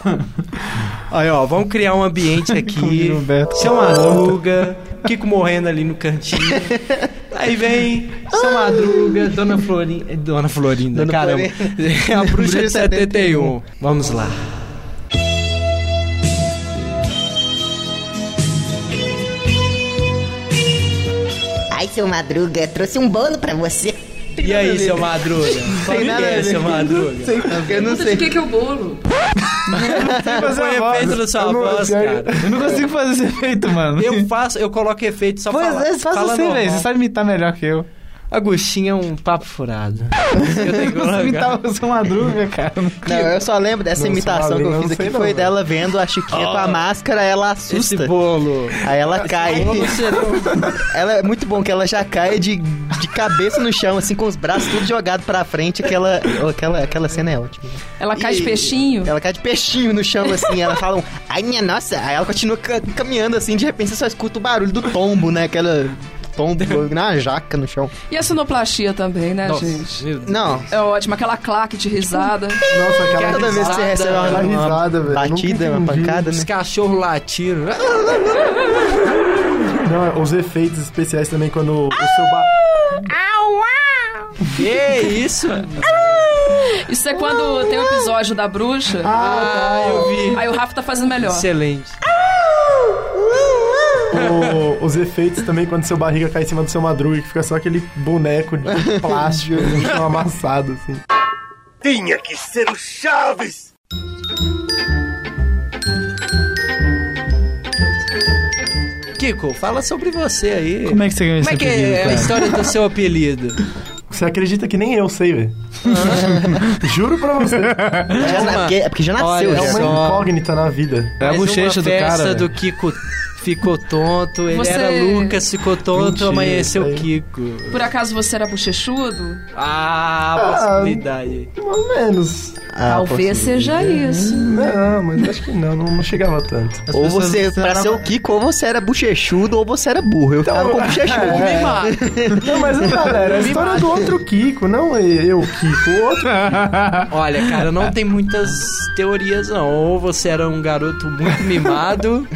Speaker 1: Aí, ó, vamos criar um ambiente *laughs* aqui.
Speaker 3: Beto.
Speaker 1: Seu Madruga, Kiko morrendo ali no cantinho. Aí vem Seu Madruga, Dona Florinda. Dona Florinda,
Speaker 5: Dona
Speaker 1: caramba. É a bruxa de 71. Vamos lá.
Speaker 13: Ai, seu Madruga, trouxe um bolo pra você.
Speaker 1: E aí, seu Madruga? Qual que
Speaker 5: nada a
Speaker 1: é, seu Madruga?
Speaker 5: Eu não
Speaker 2: De
Speaker 5: sei.
Speaker 2: que que é o bolo?
Speaker 1: Põe efeito na sua voz, cara.
Speaker 3: Eu não consigo fazer esse efeito, mano.
Speaker 1: Eu faço, eu coloco efeito só
Speaker 3: Pois
Speaker 1: fala,
Speaker 3: é, faz você,
Speaker 1: normal.
Speaker 3: velho. Você sabe imitar melhor que eu.
Speaker 1: Agostinho é um papo furado. Eu tenho que
Speaker 3: Você imitar o seu Madruga, cara.
Speaker 5: Não, eu só lembro dessa
Speaker 4: Não,
Speaker 5: imitação que eu fiz
Speaker 4: não
Speaker 5: aqui,
Speaker 4: sei
Speaker 5: foi
Speaker 4: não,
Speaker 5: dela vendo a Chiquinha com a máscara, ela
Speaker 1: Esse
Speaker 5: assusta.
Speaker 1: bolo.
Speaker 5: Aí ela cai. *laughs* Ela é muito bom que ela já cai de, de cabeça no chão, assim, com os braços tudo jogados pra frente. Aquela, aquela, aquela cena é ótima.
Speaker 2: Ela cai de
Speaker 5: E-
Speaker 2: peixinho?
Speaker 5: Ela cai de peixinho no chão, assim. Ela fala, um, ai minha nossa. Aí ela continua ca- caminhando assim, de repente você só escuta o barulho do tombo, né? Aquela tombo na jaca no chão.
Speaker 2: E a sonoplastia também, né,
Speaker 1: Nossa,
Speaker 2: gente?
Speaker 5: Não.
Speaker 2: É ótimo, aquela claque de risada.
Speaker 4: Nossa, aquela
Speaker 5: Toda vez que você
Speaker 4: risada,
Speaker 5: recebe uma, uma
Speaker 4: risada, velho.
Speaker 5: batida, uma pancada, né?
Speaker 1: Os cachorros latiram.
Speaker 4: Não, os efeitos especiais também quando o seu ba...
Speaker 1: Que isso?
Speaker 2: Isso é quando tem o episódio da bruxa.
Speaker 1: Ah, eu vi.
Speaker 2: Aí o Rafa tá fazendo melhor.
Speaker 1: Excelente.
Speaker 4: O- os efeitos também quando seu barriga cai em cima do seu madruga, que fica só aquele boneco de *laughs* plástico no chão amassado, assim.
Speaker 6: Tinha que ser o Chaves!
Speaker 1: Kiko, fala sobre você aí.
Speaker 3: Como é que você ganhou
Speaker 1: Como é
Speaker 3: esse
Speaker 1: que
Speaker 3: apelido,
Speaker 1: é a
Speaker 3: cara?
Speaker 1: história do seu apelido? *laughs*
Speaker 4: Você acredita que nem eu sei, velho? *laughs* Juro pra você.
Speaker 5: Já na- porque, é porque já nasceu,
Speaker 1: Olha
Speaker 4: É uma
Speaker 1: só.
Speaker 4: incógnita na vida.
Speaker 3: É a
Speaker 1: Mais
Speaker 3: bochecha
Speaker 1: uma
Speaker 3: do
Speaker 1: festa
Speaker 3: cara.
Speaker 1: do. Kiko ficou tonto, ele
Speaker 2: Você-
Speaker 1: era Lucas, ficou tonto,
Speaker 4: Mentira,
Speaker 1: amanheceu
Speaker 4: aí.
Speaker 1: Kiko.
Speaker 2: Por acaso você era bochechudo?
Speaker 1: Ah, possibilidade.
Speaker 4: Mais ou menos.
Speaker 5: Ah,
Speaker 2: Talvez seja isso.
Speaker 4: Não, mas acho que não, não, não chegava tanto.
Speaker 3: As
Speaker 5: Ou você, pra
Speaker 3: era-
Speaker 5: ser o Kiko, ou você era bochechudo, ou você era burro. Eu ficava com *laughs* bochechudo.
Speaker 4: É. *laughs* Não, mas *laughs* galera, é a história do outro Kiko, não eu, Kiko. O outro
Speaker 1: Olha, cara, não tem muitas teorias não. Ou você era um garoto muito mimado,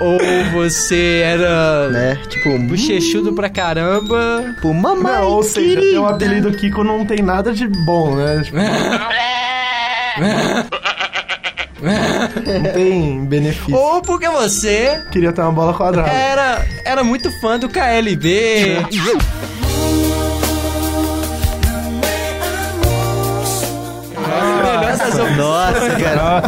Speaker 1: ou você era
Speaker 5: né? Tipo,
Speaker 1: bochechudo pra caramba.
Speaker 5: tipo, mamãe,
Speaker 4: Não, ou seja,
Speaker 5: querida.
Speaker 4: teu apelido Kiko não tem nada de bom, né? Tipo, não tem benefício.
Speaker 1: Ou porque você
Speaker 4: Queria ter uma bola quadrada.
Speaker 1: era, era muito fã do KLB.
Speaker 5: Nossa, cara.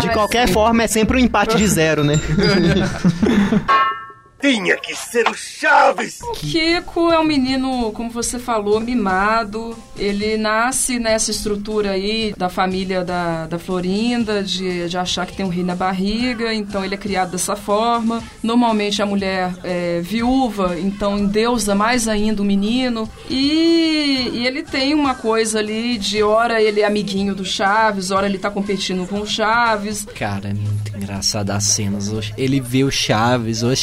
Speaker 5: De qualquer forma, é sempre um empate de zero, né? *laughs*
Speaker 15: Tinha que ser o Chaves!
Speaker 2: O Kiko é um menino, como você falou, mimado. Ele nasce nessa estrutura aí da família da, da Florinda, de, de achar que tem um rei na barriga, então ele é criado dessa forma. Normalmente a mulher é viúva, então endeusa mais ainda o menino. E, e ele tem uma coisa ali de hora ele é amiguinho do Chaves, hora ele tá competindo com o Chaves.
Speaker 1: Cara, é muito engraçado as cenas. Ele vê o Chaves, ou a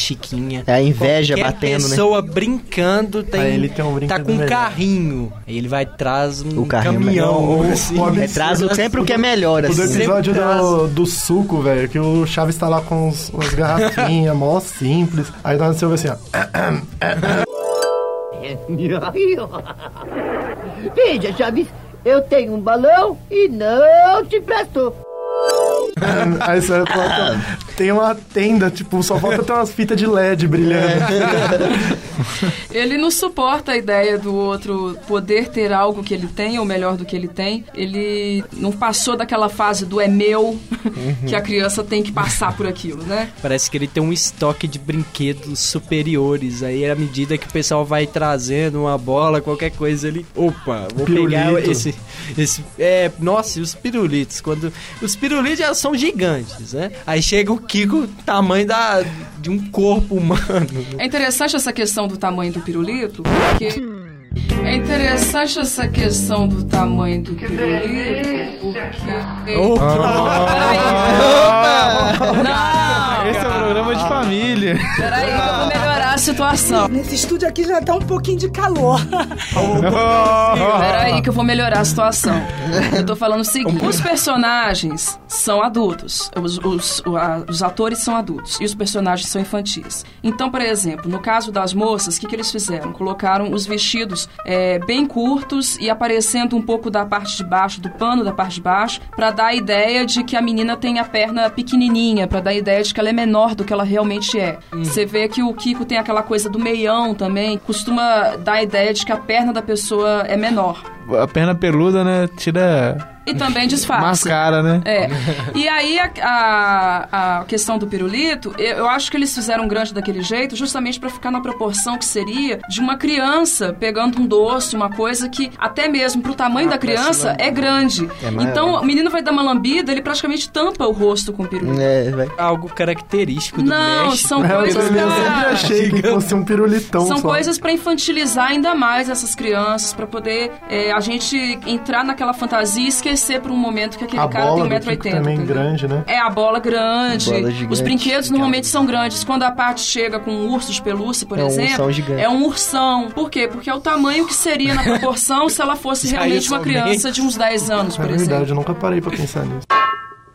Speaker 5: É a inveja
Speaker 1: Qualquer
Speaker 5: batendo, né?
Speaker 1: pessoa brincando tem,
Speaker 4: Aí ele tem um
Speaker 1: tá com um
Speaker 4: melhor.
Speaker 1: carrinho. Aí ele vai traz um
Speaker 5: O carrinho
Speaker 1: caminhão.
Speaker 5: melhor.
Speaker 1: assim.
Speaker 5: O- o É, traz o- sempre o que é melhor,
Speaker 4: O do
Speaker 5: assim.
Speaker 4: episódio
Speaker 1: Sempre
Speaker 4: do, do suco, velho, que o Chaves tá lá com os, umas garrafinhas, *laughs* mó simples. Aí nós você ouve assim, ó. *laughs*
Speaker 9: Veja, Chaves, eu tenho um balão e não te presto. *laughs*
Speaker 4: Aí você tem uma tenda, tipo, só falta ter umas fitas de LED brilhando.
Speaker 2: Ele não suporta a ideia do outro poder ter algo que ele tem, ou melhor do que ele tem. Ele não passou daquela fase do é meu, que a criança tem que passar por aquilo, né?
Speaker 1: Parece que ele tem um estoque de brinquedos superiores. Aí, à medida que o pessoal vai trazendo uma bola, qualquer coisa, ele. Opa, vou pegar
Speaker 4: Pirulito.
Speaker 1: esse. esse é, nossa, e os pirulitos? Quando. Os pirulitos já são gigantes, né? Aí chega o Kiko, tamanho da, de um corpo humano.
Speaker 2: É interessante essa questão do tamanho do pirulito, porque. É interessante essa questão do tamanho do pirulito, porque. Não!
Speaker 3: Esse é um programa de família.
Speaker 2: Peraí, eu vou melhorar a situação.
Speaker 16: Nesse estúdio aqui já tá um pouquinho de calor. *laughs* *laughs*
Speaker 2: Peraí que eu vou melhorar a situação. Eu tô falando o seguinte: os personagens são adultos, os, os, a- os atores são adultos e os personagens são infantis. Então, por exemplo, no caso das moças, o que, que eles fizeram? Colocaram os vestidos é, bem curtos e aparecendo um pouco da parte de baixo, do pano da parte de baixo, pra dar a ideia de que a menina tem a perna pequenininha, pra dar a ideia de que ela é menor do que ela realmente é. Você vê que o Kiko tem aquela coisa do meião também, costuma dar a ideia de que a perna da pessoa é menor.
Speaker 3: A perna peluda, né? Tira.
Speaker 2: E também disfarça.
Speaker 3: Mascara, né?
Speaker 2: É. E aí a, a, a questão do pirulito, eu, eu acho que eles fizeram grande daquele jeito justamente pra ficar na proporção que seria de uma criança pegando um doce, uma coisa que até mesmo pro tamanho da criança é grande.
Speaker 1: É
Speaker 2: então o menino vai dar uma lambida, ele praticamente tampa o rosto com o pirulito.
Speaker 5: É,
Speaker 1: Algo característico do
Speaker 2: Não,
Speaker 1: México.
Speaker 2: são
Speaker 4: eu
Speaker 2: coisas
Speaker 4: eu sempre achei que fosse um pirulitão
Speaker 2: São
Speaker 4: só.
Speaker 2: coisas pra infantilizar ainda mais essas crianças, pra poder é, a gente entrar naquela fantasia e esquecer por um momento que aquele
Speaker 4: A
Speaker 2: cara tem
Speaker 4: bola do Kiko
Speaker 2: 1,80m.
Speaker 4: também grande, né?
Speaker 2: É a bola grande.
Speaker 5: Bola gigante.
Speaker 2: Os brinquedos normalmente são grandes. Quando a parte chega com um urso de pelúcia, por
Speaker 5: É um
Speaker 2: exemplo,
Speaker 5: ursão gigante.
Speaker 2: é um ursão. Por quê? Porque é o tamanho que seria na *laughs* proporção se ela fosse realmente uma criança de uns 10 anos,
Speaker 4: É
Speaker 2: por
Speaker 4: verdade,
Speaker 2: exemplo.
Speaker 4: eu nunca parei pra pensar nisso.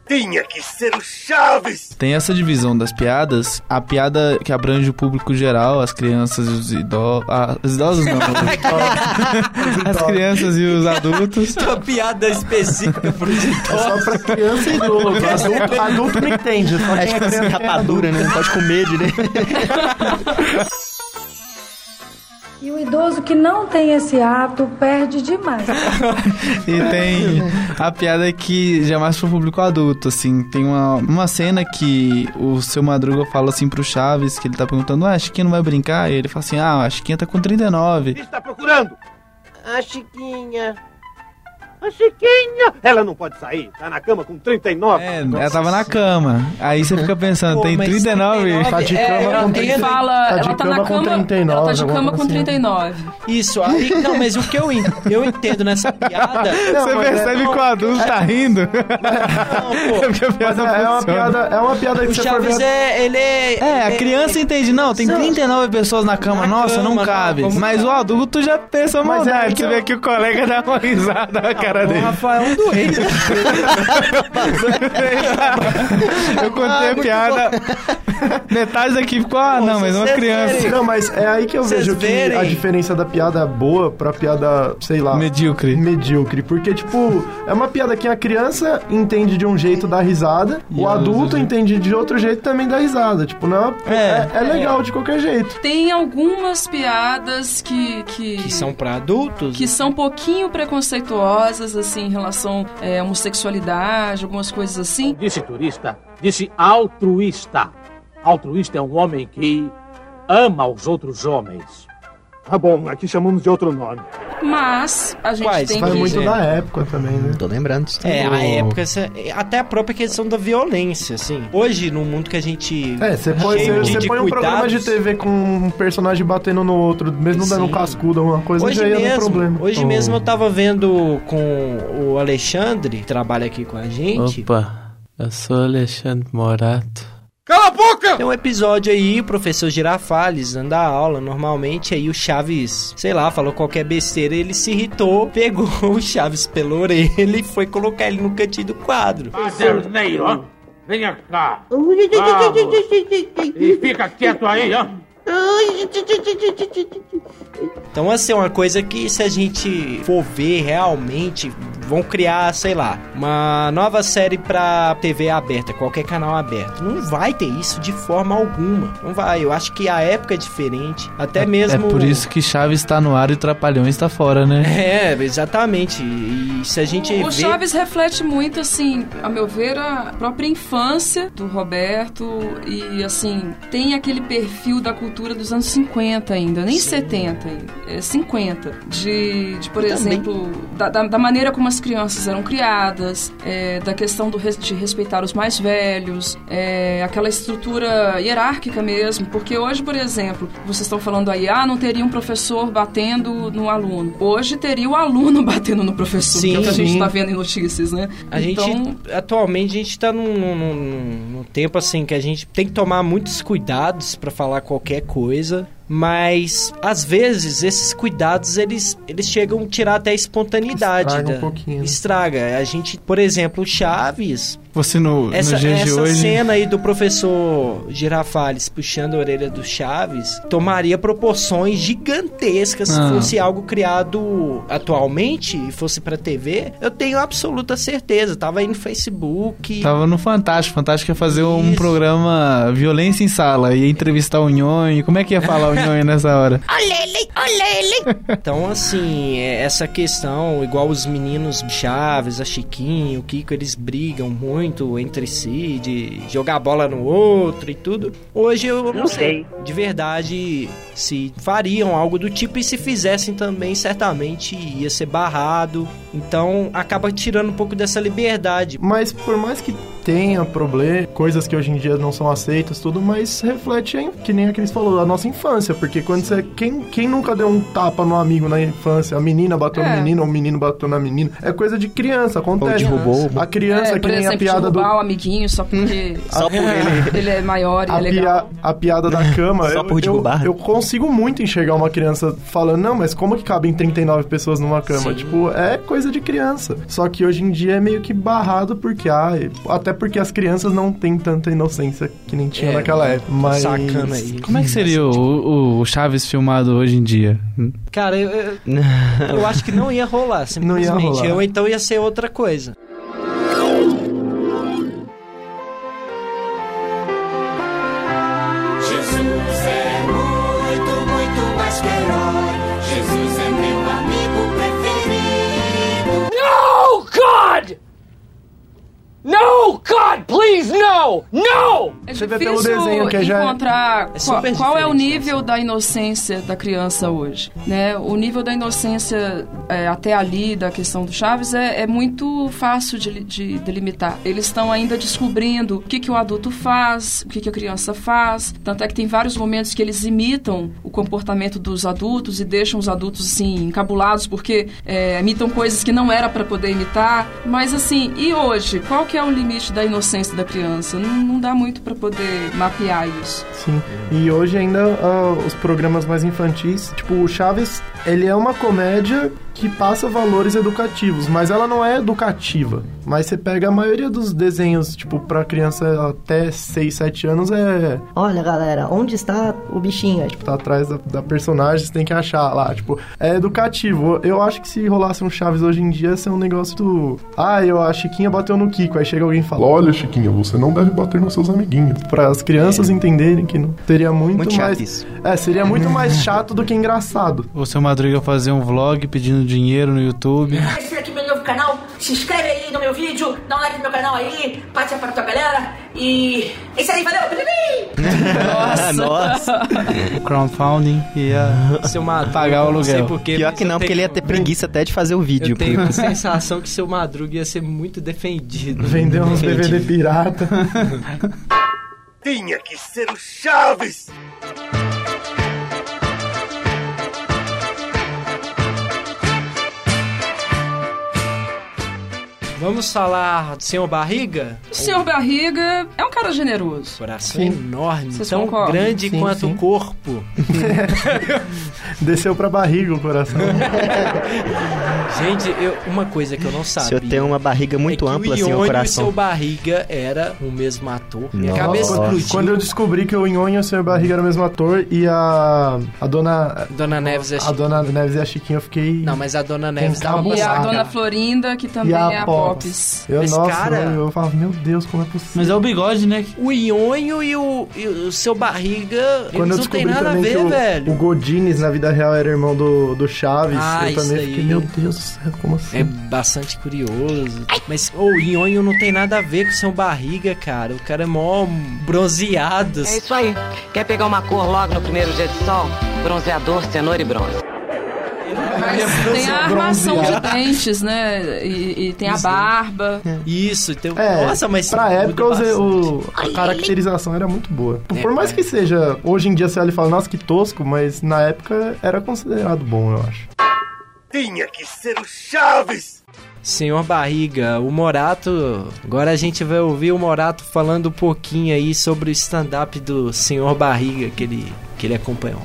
Speaker 15: Tinha que ser o Chaves!
Speaker 3: Tem essa divisão das piadas. A piada que abrange o público geral, as crianças e os idosos. Ah, os idosos não. *laughs* as crianças e os adultos.
Speaker 1: Uma piada específica pro
Speaker 4: É só pra criança e idoso. *laughs* Adulto, adulto não entende. Só
Speaker 5: É
Speaker 4: quem
Speaker 5: tipo
Speaker 4: é
Speaker 5: assim,
Speaker 4: criança é
Speaker 5: rapadura, né? Não pode comer direito. *laughs*
Speaker 16: E o idoso que não tem esse hábito perde demais. *laughs*
Speaker 3: E tem a piada que já é mais pro público adulto, assim. Tem uma, uma cena que o seu Madruga fala assim pro Chaves, que ele tá perguntando, ah, a Chiquinha não vai brincar? E ele fala assim, ah, a Chiquinha tá com 39.
Speaker 15: Está procurando? A Chiquinha. A Chiquinha! Ela não pode sair, tá na cama com 39.
Speaker 3: É, ela tava na cama. Aí você fica pensando,
Speaker 1: Pô,
Speaker 3: tem
Speaker 1: mas
Speaker 3: 39.
Speaker 4: Tá de
Speaker 2: É,
Speaker 4: cama
Speaker 2: ela,
Speaker 4: com
Speaker 2: ele
Speaker 4: 30,
Speaker 2: fala,
Speaker 4: tá
Speaker 2: ela tá na
Speaker 4: cama com
Speaker 2: cama,
Speaker 4: 39,
Speaker 2: ela tá de cama com
Speaker 4: assim.
Speaker 2: 39.
Speaker 1: Isso, aí, não, mas o que eu, eu entendo nessa *laughs* piada.
Speaker 4: Não,
Speaker 3: Você
Speaker 4: é-
Speaker 3: percebe que o adulto tá rindo. *laughs*
Speaker 1: Não, pô. *laughs*
Speaker 3: A piada
Speaker 4: é, é uma piada, é uma piada que
Speaker 1: O
Speaker 4: você
Speaker 1: Chaves
Speaker 4: ver.
Speaker 1: é. Ele é.
Speaker 3: É, a criança entende, não, tem 39 pessoas na cama,
Speaker 1: Na
Speaker 3: nossa, não
Speaker 1: cama,
Speaker 3: cabe.
Speaker 1: não, vamos-
Speaker 3: Mas o adulto já pensa
Speaker 4: Mas é
Speaker 3: maldade.
Speaker 4: que
Speaker 3: Você
Speaker 4: eu-
Speaker 3: vê que o colega dá uma risada na cara
Speaker 1: O
Speaker 3: dele.
Speaker 1: Rafael é um doente.
Speaker 3: Eu contei a piada. Metade daqui ficou, ah, não, mas é uma criança.
Speaker 1: verem.
Speaker 4: Não, mas é aí que eu
Speaker 1: Vocês
Speaker 4: vejo que
Speaker 1: verem.
Speaker 4: a diferença da piada boa pra piada, sei lá.
Speaker 3: Medíocre.
Speaker 4: Medíocre. Porque, tipo, é uma piada que a criança entende de um jeito, dá risada.
Speaker 3: E
Speaker 4: o adulto entende de outro jeito também dá risada. Tipo, não é,
Speaker 3: É.
Speaker 4: é, é legal de qualquer jeito.
Speaker 2: Tem algumas piadas que. que...
Speaker 1: Que são pra adultos?
Speaker 2: que são um pouquinho preconceituosas, assim, em relação à homossexualidade, algumas coisas assim.
Speaker 11: Disse turista, disse altruísta. Altruísta é um homem que
Speaker 12: ama os outros homens.
Speaker 15: Tá bom, aqui chamamos de outro nome.
Speaker 2: Mas a gente
Speaker 1: Quais?
Speaker 2: tem
Speaker 4: Vai
Speaker 2: que...
Speaker 4: muito da época também, né?
Speaker 5: Tô lembrando.
Speaker 1: É, a época, até a própria questão da violência, assim. Hoje, no mundo que a gente.
Speaker 4: É, você põe,
Speaker 1: de-
Speaker 4: você
Speaker 1: de
Speaker 4: põe um programa de. TV com um personagem batendo no outro, mesmo dando um
Speaker 1: Sim.
Speaker 4: cascudo, alguma coisa,
Speaker 1: Hoje
Speaker 4: já ia
Speaker 1: mesmo,
Speaker 4: dar problema.
Speaker 1: hoje
Speaker 4: Oh.
Speaker 1: mesmo eu tava vendo com o Alexandre, que trabalha aqui com a gente.
Speaker 3: Opa, eu sou Alexandre Morato.
Speaker 1: Cala a boca! Tem um episódio aí, o professor Girafales dando a aula, normalmente, aí o Chaves, sei lá, falou qualquer besteira, ele se irritou, pegou *laughs* o Chaves pela orelha e foi colocar ele no cantinho do quadro.
Speaker 11: Caderneiro, ó. Venha cá. Vamos. E fica quieto aí, ó.
Speaker 1: Então, assim, é uma coisa que se a gente for ver realmente, vão criar, sei lá, uma nova série pra TV aberta, qualquer canal aberto. Não vai ter isso de forma alguma. Não vai. Eu acho que a época é diferente. Até mesmo.
Speaker 3: É por isso que Chaves tá no ar e Trapalhões tá fora, né? *laughs*
Speaker 1: É, exatamente. E se a gente
Speaker 2: O
Speaker 1: vê...
Speaker 2: Chaves reflete muito, assim, a meu ver, a própria infância do Roberto e, assim, tem aquele perfil da cultura dos anos 50 ainda, nem 70 ainda, é 50. De, de por
Speaker 1: Eu
Speaker 2: exemplo, da, da, da maneira como as crianças eram criadas, é, da questão do, de respeitar os mais velhos, é, aquela estrutura hierárquica mesmo, porque hoje, por exemplo, vocês estão falando aí, ah, não teria um professor batendo no aluno. Hoje teria o aluno *laughs* batendo no professor, que é o que a gente
Speaker 1: Sim.
Speaker 2: está vendo em notícias, né?
Speaker 1: A
Speaker 2: então,
Speaker 1: gente, atualmente, a gente tá num, num- num- num tempo assim que a gente tem que tomar muitos cuidados pra falar qualquer coisa, mas às vezes esses cuidados eles, eles chegam a tirar até a espontaneidade.
Speaker 4: Estraga um
Speaker 1: da-
Speaker 4: pouquinho.
Speaker 1: Estraga. A gente, por exemplo, Chaves,
Speaker 3: Você no,
Speaker 1: essa,
Speaker 3: no
Speaker 1: essa
Speaker 3: hoje.
Speaker 1: cena aí do professor Girafales puxando a orelha do Chaves tomaria proporções gigantescas se
Speaker 3: Ah.
Speaker 1: fosse algo criado atualmente e fosse pra TV. Eu tenho absoluta certeza. Tava aí no Facebook.
Speaker 3: Tava no Fantástico. Fantástico ia fazer um programa Violência em Sala. Ia entrevistar o Nhonho. Como é que ia falar o *laughs* Nhonho nessa hora?
Speaker 7: Olele, olele.
Speaker 1: Então, assim, é, essa questão, igual os meninos Chaves, a Chiquinho, o Kiko, eles brigam muito entre si, de jogar bola no outro e tudo. Hoje eu não, sei. De verdade, se fariam algo do tipo e se fizessem também, certamente ia ser barrado. Então, acaba tirando um pouco dessa liberdade.
Speaker 4: Mas por mais que tenha problema, coisas que hoje em dia não são aceitas, tudo, mas reflete, hein, que nem a Cris falou, a nossa infância. Porque quando você. Quem, quem nunca deu um tapa no amigo na infância? A menina bateu
Speaker 2: É.
Speaker 4: no menino, ou o menino bateu na menina. É coisa de criança, acontece.
Speaker 5: Ou derrubou.
Speaker 4: A criança,
Speaker 2: é,
Speaker 4: que nem a piada do.
Speaker 2: o amiguinho só porque *laughs*
Speaker 5: Só por ele. *laughs*
Speaker 2: ele é maior e
Speaker 4: A,
Speaker 2: é legal.
Speaker 4: pia- a piada da *laughs* cama,
Speaker 5: Só
Speaker 4: eu,
Speaker 5: por
Speaker 4: eu,
Speaker 5: derrubar.
Speaker 4: eu consigo muito enxergar uma criança falando, não, mas como que cabem 39 pessoas numa cama?
Speaker 1: Sim.
Speaker 4: Tipo, é coisa de criança. Só que hoje em dia é meio que barrado porque, ah, até porque as crianças não têm tanta inocência que nem tinha
Speaker 1: É,
Speaker 4: naquela época. Mas...
Speaker 1: Sacana aí.
Speaker 3: Como é que seria o, o- o Chaves filmado hoje em dia?
Speaker 1: Cara, eu, eu, eu *laughs* acho que não ia rolar,
Speaker 4: Não ia
Speaker 1: simplesmente.
Speaker 4: rolar.
Speaker 1: Ou então ia ser outra coisa.
Speaker 12: No! No!
Speaker 2: É
Speaker 4: Você vê pelo desenho que já é-
Speaker 2: encontrar
Speaker 1: é
Speaker 2: qual, qual é o
Speaker 1: diferente,
Speaker 2: nível da inocência da criança hoje, né? O nível da inocência é, até ali da questão do Chaves é, é muito fácil de, de delimitar. Eles estão ainda descobrindo o que, que o adulto faz, o que, que a criança faz. Tanto é que tem vários momentos que eles imitam o comportamento dos adultos e deixam os adultos assim encabulados porque é, imitam coisas que não era para poder imitar. Mas assim, e hoje? Qual que é o limite da inocência da criança? Não, não dá muito para poder mapear isso.
Speaker 4: Sim. E hoje ainda ah, os programas mais infantis, tipo, o Chaves, ele é uma comédia que passa valores educativos, mas ela não é educativa. Mas você pega a maioria dos desenhos, tipo, pra criança até 6, 7 anos, é.
Speaker 9: Olha, galera, onde está o bichinho? É, tipo,
Speaker 4: Tá atrás da, da personagem, você tem que achar lá. Tipo, é educativo. Eu acho que se rolasse um Chaves hoje em dia, ia ser um negócio do. Ah, eu, a Chiquinha bateu no Kiko. Aí chega alguém e fala.
Speaker 14: Olha, Chiquinha, você não deve bater nos seus amiguinhos.
Speaker 4: Para as crianças entenderem que não seria muito,
Speaker 5: Muito chato
Speaker 4: mais.
Speaker 5: isso.
Speaker 4: É, seria muito mais *laughs* chato do que engraçado.
Speaker 3: O seu Madruga fazer um vlog pedindo dinheiro no YouTube. *laughs*
Speaker 10: Esse aqui é meu novo canal.
Speaker 17: se inscreve aí no meu vídeo, dá um like no meu canal aí, participa com a tua galera. E é isso aí, valeu!
Speaker 5: Nossa. *laughs* Nossa.
Speaker 3: Crowdfunding ia
Speaker 1: Seu Madruga,
Speaker 3: pagar o
Speaker 1: não sei
Speaker 3: aluguel.
Speaker 1: porquê,
Speaker 5: Pior que não, porque ele ia ter preguiça até de fazer o vídeo.
Speaker 1: Eu tenho a sensação que seu Madruga ia ser muito defendido.
Speaker 4: Vendeu uns DVD pirata.
Speaker 15: Tinha que ser o Chaves!
Speaker 1: Vamos falar do Senhor Barriga?
Speaker 2: O senhor Barriga é um cara generoso.
Speaker 1: Coração
Speaker 4: Sim.
Speaker 1: enorme,
Speaker 2: Vocês
Speaker 1: tão
Speaker 2: concordam?
Speaker 1: grande
Speaker 4: Sim,
Speaker 1: quanto
Speaker 4: sim.
Speaker 1: o corpo. *laughs*
Speaker 4: Desceu pra barriga o coração. *laughs*
Speaker 1: Gente, eu- uma coisa que eu não
Speaker 5: O
Speaker 1: sabia.
Speaker 5: senhor tem uma barriga muito
Speaker 1: é
Speaker 5: ampla,
Speaker 1: o
Speaker 5: assim, o
Speaker 1: e
Speaker 5: coração.
Speaker 1: seu Barriga era o mesmo ator. Minha
Speaker 5: Nossa.
Speaker 1: cabeça explodiu.
Speaker 4: Quando eu descobri que o Nhonho e o Sr. Barriga eram o mesmo ator e a, a dona...
Speaker 1: Dona Neves é
Speaker 4: A
Speaker 1: Chiquinha.
Speaker 4: dona Neves e a Chiquinha, eu fiquei...
Speaker 1: Não, mas a Dona Neves dava
Speaker 2: E a dona Florinda, que também
Speaker 4: e a
Speaker 2: é a.
Speaker 4: Pops. Eu,
Speaker 1: Mas,
Speaker 4: nossa,
Speaker 1: cara-
Speaker 4: eu, eu falava, meu Deus, como é possível?
Speaker 3: Mas é o bigode, né?
Speaker 1: O Nhonho e o, e o seu Barriga,
Speaker 4: Quando eu
Speaker 1: não tem
Speaker 4: descobri
Speaker 1: nada a
Speaker 4: também
Speaker 1: ver,
Speaker 4: o,
Speaker 1: velho.
Speaker 4: o Godines na vida real era irmão do, do Chaves,
Speaker 1: Ah,
Speaker 4: eu
Speaker 1: isso
Speaker 4: também
Speaker 1: aí.
Speaker 4: fiquei, meu Deus do céu, como assim?
Speaker 1: É bastante curioso. Mas o Nhonho não tem nada a ver com o seu barriga, cara. O cara é mó bronzeado.
Speaker 9: É isso aí. Quer pegar uma cor logo no primeiro dia de sol? Bronzeador, cenoura e bronze.
Speaker 2: Tem a armação de dentes, né? E, e tem a barba.
Speaker 1: Isso, tem...
Speaker 4: É,
Speaker 1: nossa, mas...
Speaker 4: pra época o, a caracterização era muito boa.
Speaker 1: É,
Speaker 4: Por mais
Speaker 1: é.
Speaker 4: que seja, hoje em dia você olha e fala, nossa, que tosco, mas na época era considerado bom, eu acho.
Speaker 15: Tinha que ser o Chaves!
Speaker 1: Senhor Barriga, o Morato. Agora a gente vai ouvir o Morato falando um pouquinho aí sobre o stand-up do Senhor Barriga que ele, que ele acompanhou.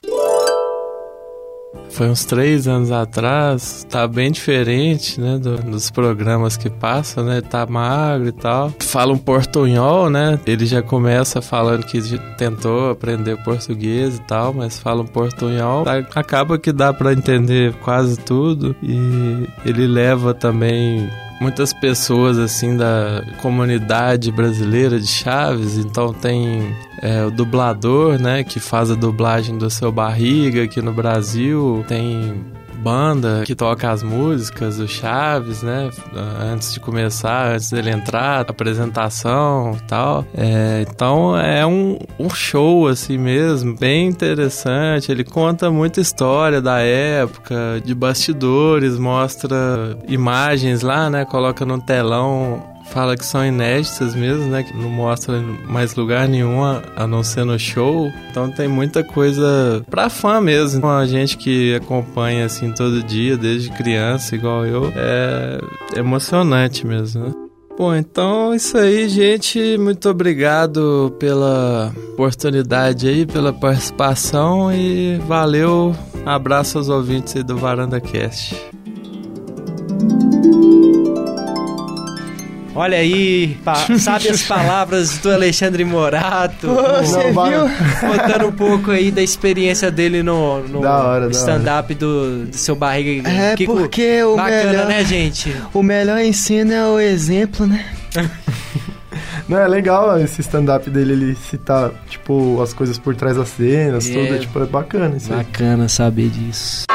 Speaker 18: Foi uns três anos atrás, tá bem diferente, né, do- dos programas que passam, né, tá magro e tal. Fala um portunhol, né, ele já começa falando que tentou aprender português e tal, mas fala um portunhol. A- Acaba que dá pra entender quase tudo e ele leva também muitas pessoas assim da comunidade brasileira de Chaves, então tem é, o dublador, né, que faz a dublagem do seu barriga aqui no Brasil, tem banda que toca as músicas do Chaves, né? Antes de começar, antes dele entrar, apresentação e tal. É, então é um, um show assim mesmo, bem interessante. Ele conta muita história da época, de bastidores, mostra imagens lá, né? Coloca no telão fala que são inéditas mesmo, né? Que não mostra mais lugar nenhum a, a não ser no show. Então tem muita coisa pra fã mesmo. A gente que acompanha assim todo dia, desde criança, igual eu, é emocionante mesmo, né? Bom, então é isso aí, gente. Muito obrigado pela oportunidade aí, pela participação e valeu. Abraço aos ouvintes aí do Varanda Cast.
Speaker 1: Olha aí, pa *laughs* sabe as palavras do Alexandre Morato.
Speaker 5: Você
Speaker 1: Não,
Speaker 5: viu?
Speaker 1: Contando um pouco aí da experiência dele no, no
Speaker 4: Da hora, da
Speaker 1: stand-up do, do seu barriga.
Speaker 5: É
Speaker 1: Kiko,
Speaker 5: porque o
Speaker 1: Bacana,
Speaker 5: melhor...
Speaker 1: né, gente?
Speaker 5: O melhor ensino é o exemplo, né? *laughs*
Speaker 4: Não, é legal esse stand-up dele, ele citar, tipo, as coisas por trás das cenas,
Speaker 1: É.
Speaker 4: tudo, tipo, é bacana isso aí.
Speaker 1: Bacana saber disso.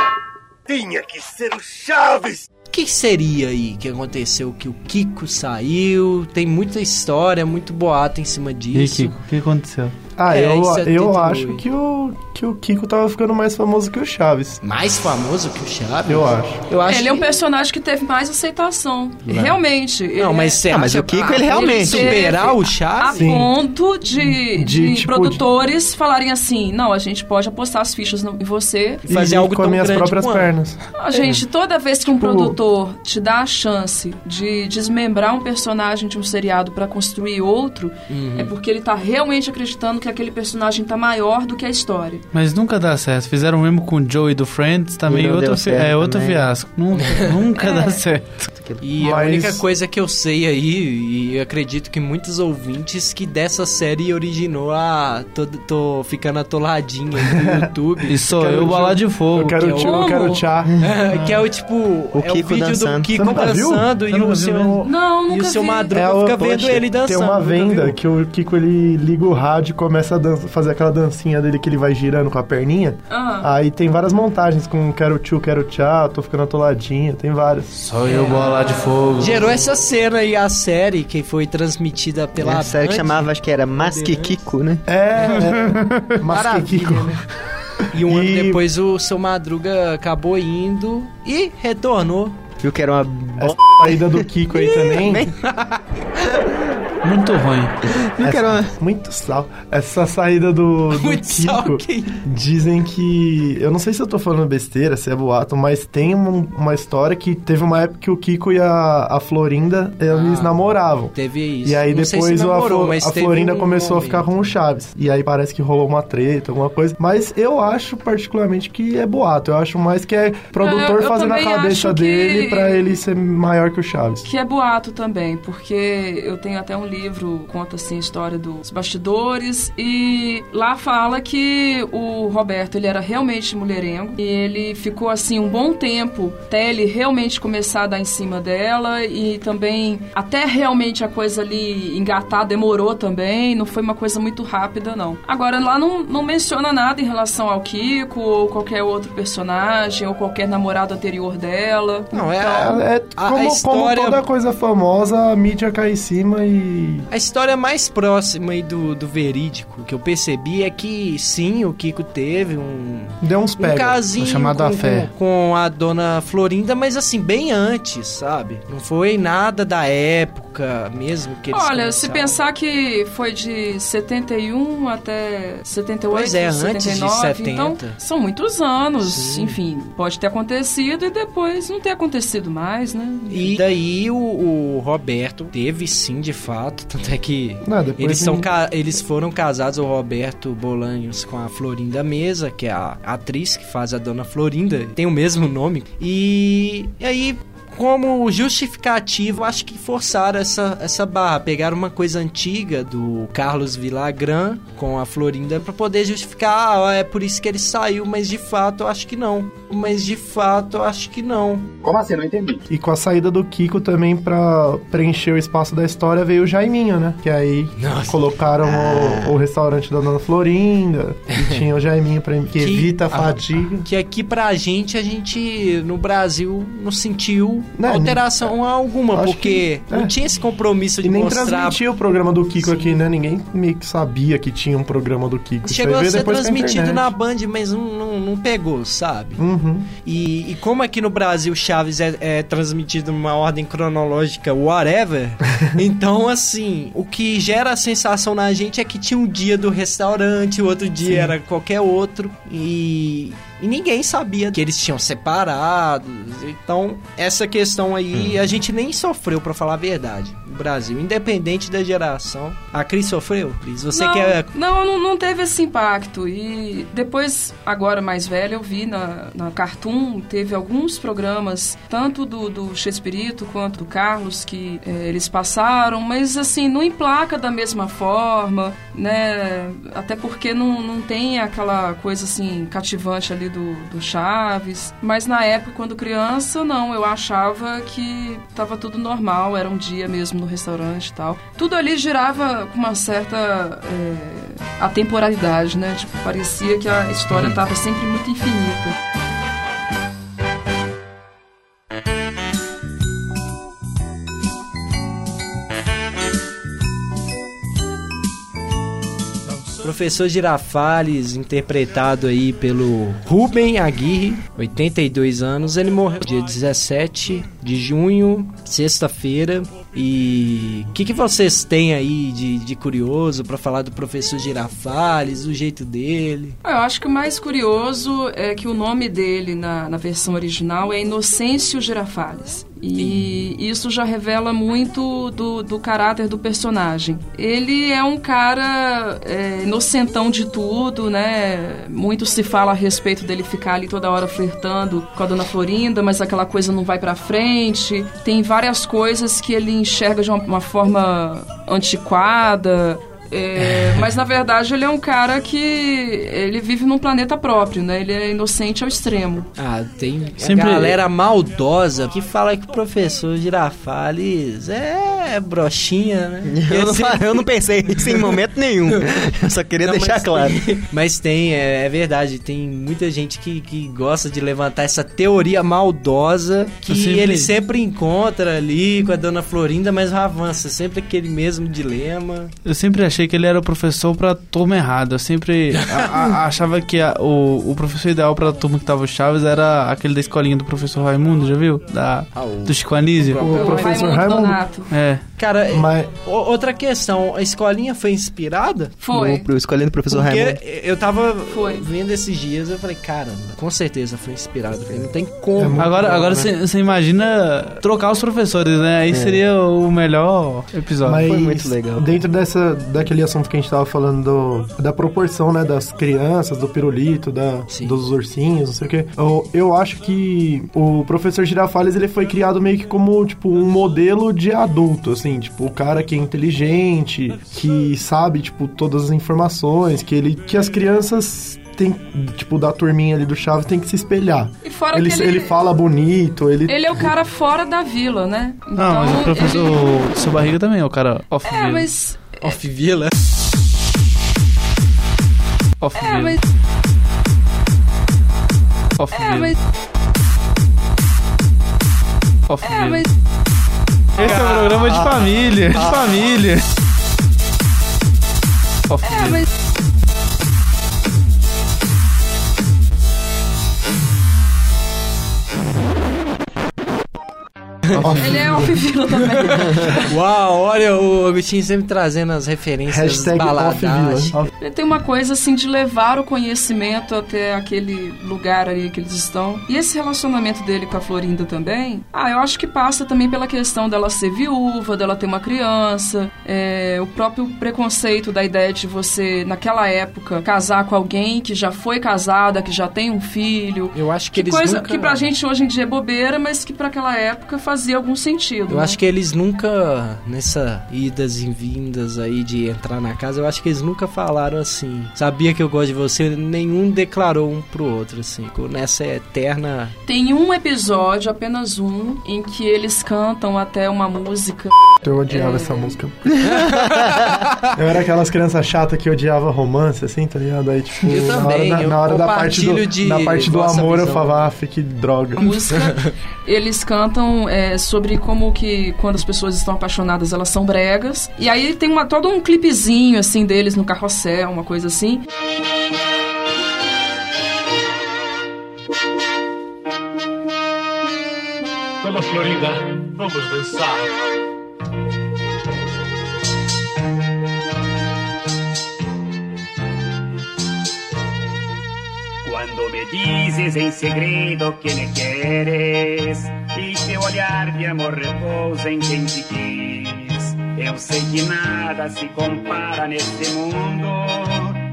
Speaker 15: Tinha que ser o Chaves!
Speaker 1: O que seria aí que aconteceu? Que o Kiko saiu, tem muita história, muito boato em cima
Speaker 3: E
Speaker 1: disso.
Speaker 3: Kiko, o que aconteceu?
Speaker 4: Ah,
Speaker 1: É,
Speaker 4: eu,
Speaker 1: em
Speaker 4: eu
Speaker 1: 78.
Speaker 4: acho que o, que o Kiko tava ficando mais famoso que o Chaves.
Speaker 1: Mais famoso que o Chaves?
Speaker 4: Eu acho.
Speaker 1: Eu acho
Speaker 2: Ele é um
Speaker 1: que-
Speaker 2: personagem que teve mais aceitação.
Speaker 1: Não.
Speaker 2: Realmente. ele
Speaker 1: Não, mas
Speaker 2: é-
Speaker 5: Ah, mas o Kiko,
Speaker 1: que
Speaker 5: ele realmente-
Speaker 1: superar o
Speaker 2: A
Speaker 1: Chaves?
Speaker 4: Sim.
Speaker 2: ponto de,
Speaker 4: De,
Speaker 2: de
Speaker 4: tipo,
Speaker 2: produtores falarem assim: não, a gente pode apostar as fichas no- em você.
Speaker 4: E
Speaker 1: Fazer algo
Speaker 4: com as minhas próprias
Speaker 1: quanto.
Speaker 4: pernas.
Speaker 2: Ah, gente, toda vez que um
Speaker 4: Tipo-
Speaker 2: produtor te dá a chance de desmembrar um personagem de um seriado pra construir outro,
Speaker 1: Uhum.
Speaker 2: é porque ele tá realmente acreditando que aquele personagem tá maior do que a história.
Speaker 3: Mas nunca dá certo. Fizeram o mesmo com o Joey do Friends, também
Speaker 5: E não
Speaker 3: outro, fi- é outro
Speaker 5: também.
Speaker 3: fiasco. Nunca, *laughs* nunca dá certo.
Speaker 1: E a
Speaker 4: Mas-
Speaker 1: única coisa que eu sei aí, e acredito que muitos ouvintes, que dessa série originou a. Tô, tô ficando atoladinho aí no *laughs* YouTube.
Speaker 3: E sou
Speaker 4: Quero
Speaker 3: eu, bola de fogo.
Speaker 4: Eu quero,
Speaker 1: que é
Speaker 4: tio, eu
Speaker 2: o-
Speaker 4: quero tchá. *laughs*
Speaker 1: que é o tipo.
Speaker 5: O
Speaker 1: é o
Speaker 5: Kiko
Speaker 1: vídeo
Speaker 5: dançando.
Speaker 1: do Kiko
Speaker 4: Você nunca viu?
Speaker 1: dançando e o seu.
Speaker 2: Não,
Speaker 1: E o seu. Madruga
Speaker 4: É o-
Speaker 1: fica vendo
Speaker 5: poxa,
Speaker 1: ele dançando.
Speaker 4: Tem uma venda que o Kiko ele liga o rádio e começa a dança, fazer aquela dancinha dele que ele vai girando. Girando com a perninha.
Speaker 2: Ah.
Speaker 4: Aí tem várias montagens com quero tchu, quero tchau, tô ficando atoladinha, tem várias.
Speaker 3: Só eu bola de fogo.
Speaker 1: Gerou essa cena aí, a série que foi transmitida pela
Speaker 5: É a série que chamava, acho que era Masquiquico, né?
Speaker 4: É, é. *laughs* Masquequico.
Speaker 1: E um *laughs* ano
Speaker 4: E-
Speaker 1: depois o seu Madruga acabou indo e retornou.
Speaker 5: Viu que era uma
Speaker 4: Essa saída do Kiko aí *laughs* também.
Speaker 3: Muito ruim.
Speaker 5: Viu que era uma...
Speaker 4: Muito sal. Essa saída do, do *laughs*
Speaker 1: Muito sal,
Speaker 4: Kiko.
Speaker 1: que-
Speaker 4: Dizem que. Eu não sei se eu tô falando besteira, se é boato, mas tem um- uma história que teve uma época que o Kiko e a, a Florinda eles
Speaker 1: Ah,
Speaker 4: namoravam.
Speaker 1: Teve isso.
Speaker 4: E aí
Speaker 1: Não sei se
Speaker 4: depois a,
Speaker 1: namorou,
Speaker 4: a
Speaker 1: teve
Speaker 4: Florinda
Speaker 1: um
Speaker 4: começou a
Speaker 1: momento.
Speaker 4: ficar com o Chaves. E aí parece que rolou uma treta, alguma coisa. Mas eu acho particularmente que é boato. Eu acho mais que é produtor
Speaker 2: É, eu- eu
Speaker 4: fazendo a cabeça
Speaker 2: acho que-
Speaker 4: dele pra ele ser maior que o Chaves.
Speaker 2: Que é boato também, porque eu tenho até um livro, conta assim a história dos bastidores, e lá fala que o Roberto, ele era realmente mulherengo, e ele ficou assim um bom tempo até ele realmente começar a dar em cima dela, e também até realmente a coisa ali engatar demorou também, não foi uma coisa muito rápida não. Agora lá não, não menciona nada em relação ao Kiko, ou qualquer outro personagem, ou qualquer namorado anterior dela.
Speaker 1: Não, é,
Speaker 2: Então,
Speaker 4: É,
Speaker 1: a- a
Speaker 4: como, como
Speaker 1: história-
Speaker 4: toda coisa famosa, a mídia cai em cima e.
Speaker 1: A história mais próxima aí do, do verídico que eu percebi é que sim, o Kiko teve um,
Speaker 4: Deu uns
Speaker 1: um
Speaker 4: pega.
Speaker 1: casinho
Speaker 3: chamado
Speaker 1: com,
Speaker 3: a fé.
Speaker 1: com, com a dona Florinda, mas assim, bem antes, sabe? Não foi nada da época mesmo que eles
Speaker 2: Olha, se pensar que foi de 71 até 78,
Speaker 1: Pois é, antes de
Speaker 2: 79,
Speaker 1: 70.
Speaker 2: então são muitos anos.
Speaker 1: Sim.
Speaker 2: Enfim, pode ter acontecido e depois não ter acontecido mais, né?
Speaker 1: E daí o, o Roberto teve sim, de fato, tanto é que
Speaker 4: Não,
Speaker 1: eles, são eles foram casados, o Roberto Bolanhos com a Florinda Mesa, que é a atriz que faz a Dona Florinda, tem o mesmo nome. E, e aí, como justificativo, acho que forçaram essa, essa barra. Pegaram uma coisa antiga do Carlos Villagrán com a Florinda pra poder justificar, ah, é por isso que ele saiu, mas de fato eu acho que não. Mas de fato eu acho que não.
Speaker 6: Como assim? Não entendi.
Speaker 4: E com a saída do Kiko também pra preencher o espaço da história veio o Jaiminho, né? Que aí
Speaker 1: Nossa.
Speaker 4: colocaram o, o restaurante da Dona Florinda. E *laughs* tinha o Jaiminho pra, que, evita a fadiga.
Speaker 1: Que aqui pra gente, a gente no Brasil não sentiu
Speaker 4: Né,
Speaker 1: alteração alguma, porque
Speaker 4: que-
Speaker 1: não
Speaker 4: é.
Speaker 1: tinha esse compromisso de
Speaker 4: E nem
Speaker 1: mostrar.
Speaker 4: transmitia o programa do Kiko aqui, né? Ninguém meio que sabia que tinha um programa do Kiko.
Speaker 1: Chegou a ser transmitido na. Band, mas não, não, não pegou, sabe?
Speaker 4: Uhum.
Speaker 1: E, e como aqui no Brasil Chaves é, é transmitido numa ordem cronológica, whatever, *laughs* então assim, o que gera a sensação na gente é que tinha um dia do restaurante, o outro dia
Speaker 4: Sim.
Speaker 1: era qualquer outro, e, e ninguém sabia que eles tinham separados. Então, essa questão aí a gente nem sofreu, pra falar a verdade, Brasil, independente da geração. A Cris sofreu, Cris? Você
Speaker 2: não,
Speaker 1: que é.
Speaker 2: não, não, não teve esse impacto. E depois, agora mais velha, eu vi na, na Cartoon, teve alguns programas, tanto do, do Chespirito quanto do Carlos, que eh, eles passaram, mas assim, não emplaca da mesma forma, né? Até porque não, não tem aquela coisa assim, cativante ali do, do Chaves. Mas na época, quando criança, não, eu achava que tava tudo normal, era um dia mesmo restaurante e tal. Tudo ali girava com uma certa é, atemporalidade, né? Tipo, parecia que a história tava sempre muito infinita.
Speaker 1: Professor Girafales, interpretado aí pelo Rubem Aguirre, 82 anos. Ele morreu dia 17 de junho, sexta-feira. E o que, que vocês têm aí de, de curioso para falar do professor Girafales, o jeito dele?
Speaker 2: Eu acho que o mais curioso é que o nome dele na, na versão original é Inocêncio Girafales. E isso já revela muito do, do caráter do personagem. Ele é um cara é, inocentão de tudo, né? Muito se fala a respeito dele ficar ali toda hora flertando com a dona Florinda, mas aquela coisa não vai pra frente. Tem várias coisas que ele enxerga de uma, uma forma antiquada. É, mas na verdade ele é um cara que ele vive num planeta próprio, né? Ele é inocente ao extremo.
Speaker 1: Ah, tem
Speaker 3: Sempre-
Speaker 1: a galera maldosa que fala que o professor Girafales é, brochinha, né? *laughs*
Speaker 5: Eu não, eu não pensei isso em momento nenhum. Eu só queria
Speaker 1: Não,
Speaker 5: deixar
Speaker 1: mas
Speaker 5: claro.
Speaker 1: tem- mas tem, é, é verdade, tem muita gente que, que gosta de levantar essa teoria maldosa que
Speaker 3: sempre-
Speaker 1: ele sempre encontra ali com a dona Florinda, mas avança sempre aquele mesmo dilema.
Speaker 3: Eu sempre achei que ele era o professor pra turma errada. Eu sempre a- a- *laughs* achava que a- o, o professor ideal pra turma que tava o Chaves era aquele da escolinha do professor Raimundo, já viu? Da, do Chico Anísio.
Speaker 4: O professor Raimundo.
Speaker 3: É.
Speaker 1: Cara,
Speaker 4: Mas-
Speaker 1: outra questão, a escolinha foi inspirada?
Speaker 2: Foi.
Speaker 5: No- pro- escolhendo o professor
Speaker 1: Porque
Speaker 5: Raimundo.
Speaker 1: eu tava
Speaker 2: Foi.
Speaker 1: vendo esses dias, eu falei, caramba, com certeza foi inspirado. Não tem como.
Speaker 3: Agora,
Speaker 1: não,
Speaker 3: agora
Speaker 1: né?
Speaker 3: você você imagina trocar os professores, né? Aí seria o melhor episódio.
Speaker 4: Mas dentro dessa, daquele assunto que a gente tava falando do- da proporção, né, das crianças, do pirulito, da, dos ursinhos, não sei o quê, eu, eu acho que o professor Girafales, ele foi criado meio que como, tipo, um modelo de adulto, assim, tipo, o cara que é inteligente, que sabe, tipo, todas as informações, que ele, que as crianças tem, tipo, da turminha ali do Chaves tem que se espelhar.
Speaker 2: E fora
Speaker 4: ele,
Speaker 2: que ele-
Speaker 4: ele fala bonito, ele...
Speaker 2: Ele é o cara fora da vila, né?
Speaker 3: Não, mas o professor
Speaker 2: ele-
Speaker 3: o seu barriga também é o cara off
Speaker 2: É,
Speaker 3: vila.
Speaker 2: mas.
Speaker 1: Off Vila?
Speaker 3: Off
Speaker 2: É,
Speaker 3: vila.
Speaker 2: mas.
Speaker 3: Off
Speaker 2: É,
Speaker 3: vila.
Speaker 2: mas.
Speaker 3: Off
Speaker 2: É,
Speaker 3: vila.
Speaker 2: mas.
Speaker 3: Esse é um programa de família, de família.
Speaker 2: É, mas. Ele é off-vila também.
Speaker 1: Uau, olha o Agostinho sempre trazendo as referências
Speaker 4: Hashtag
Speaker 1: baladadas.
Speaker 2: Ele tem uma coisa assim de levar o conhecimento até aquele lugar ali que eles estão. E esse relacionamento dele com a Florinda também, ah, eu acho que passa também pela questão dela ser viúva, dela ter uma criança, é, o próprio preconceito da ideia de você, naquela época, casar com alguém que já foi casada, que já tem um filho.
Speaker 1: Eu acho que eles
Speaker 2: coisa
Speaker 1: nunca-
Speaker 2: que pra gente hoje em dia é bobeira, mas que pra aquela época fazia algum sentido.
Speaker 1: Eu
Speaker 2: né?
Speaker 1: acho que eles nunca, nessa idas e vindas aí de entrar na casa, eu acho que eles nunca falaram assim. Sabia que eu gosto de você, nenhum declarou um pro outro, assim. ficou Nessa eterna.
Speaker 2: Tem um episódio, apenas um, em que eles cantam até uma música.
Speaker 4: Eu odiava
Speaker 2: É.
Speaker 4: essa música. *laughs* eu era aquelas crianças chatas que odiava romance, assim, tá ligado? Aí, tipo,
Speaker 1: Eu
Speaker 4: na
Speaker 1: também,
Speaker 4: hora, da,
Speaker 1: eu
Speaker 4: na hora da parte do,
Speaker 1: de
Speaker 4: na parte do amor eu
Speaker 1: visão.
Speaker 4: falava, ah, que droga.
Speaker 2: A música, *laughs* eles cantam é, sobre como que quando as pessoas estão apaixonadas elas são bregas. E aí tem uma, todo um clipezinho assim deles no carrossel, uma coisa assim.
Speaker 11: Vamos, Florinda, vamos dançar.
Speaker 19: Me dices en segredo que me quieres y teu olhar de amor repousa em quem te quis, eu sei que nada se compara neste mundo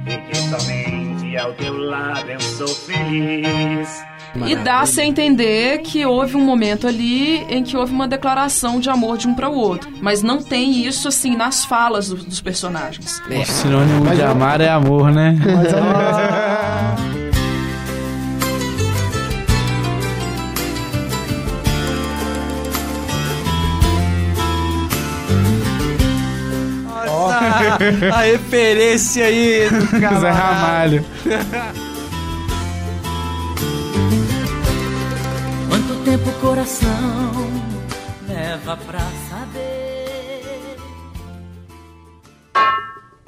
Speaker 19: e que somente ao teu lado eu sou feliz.
Speaker 2: E dá-se a entender que houve um momento ali em que houve uma declaração de amor de um para o outro. Mas não tem isso assim nas falas do- dos personagens.
Speaker 3: O sinônimo de amar é amor, né?
Speaker 1: Nossa, *laughs* a referência aí do *laughs*
Speaker 3: Zé
Speaker 1: camarada.
Speaker 3: Ramalho.
Speaker 20: Quanto tempo o coração leva pra saber?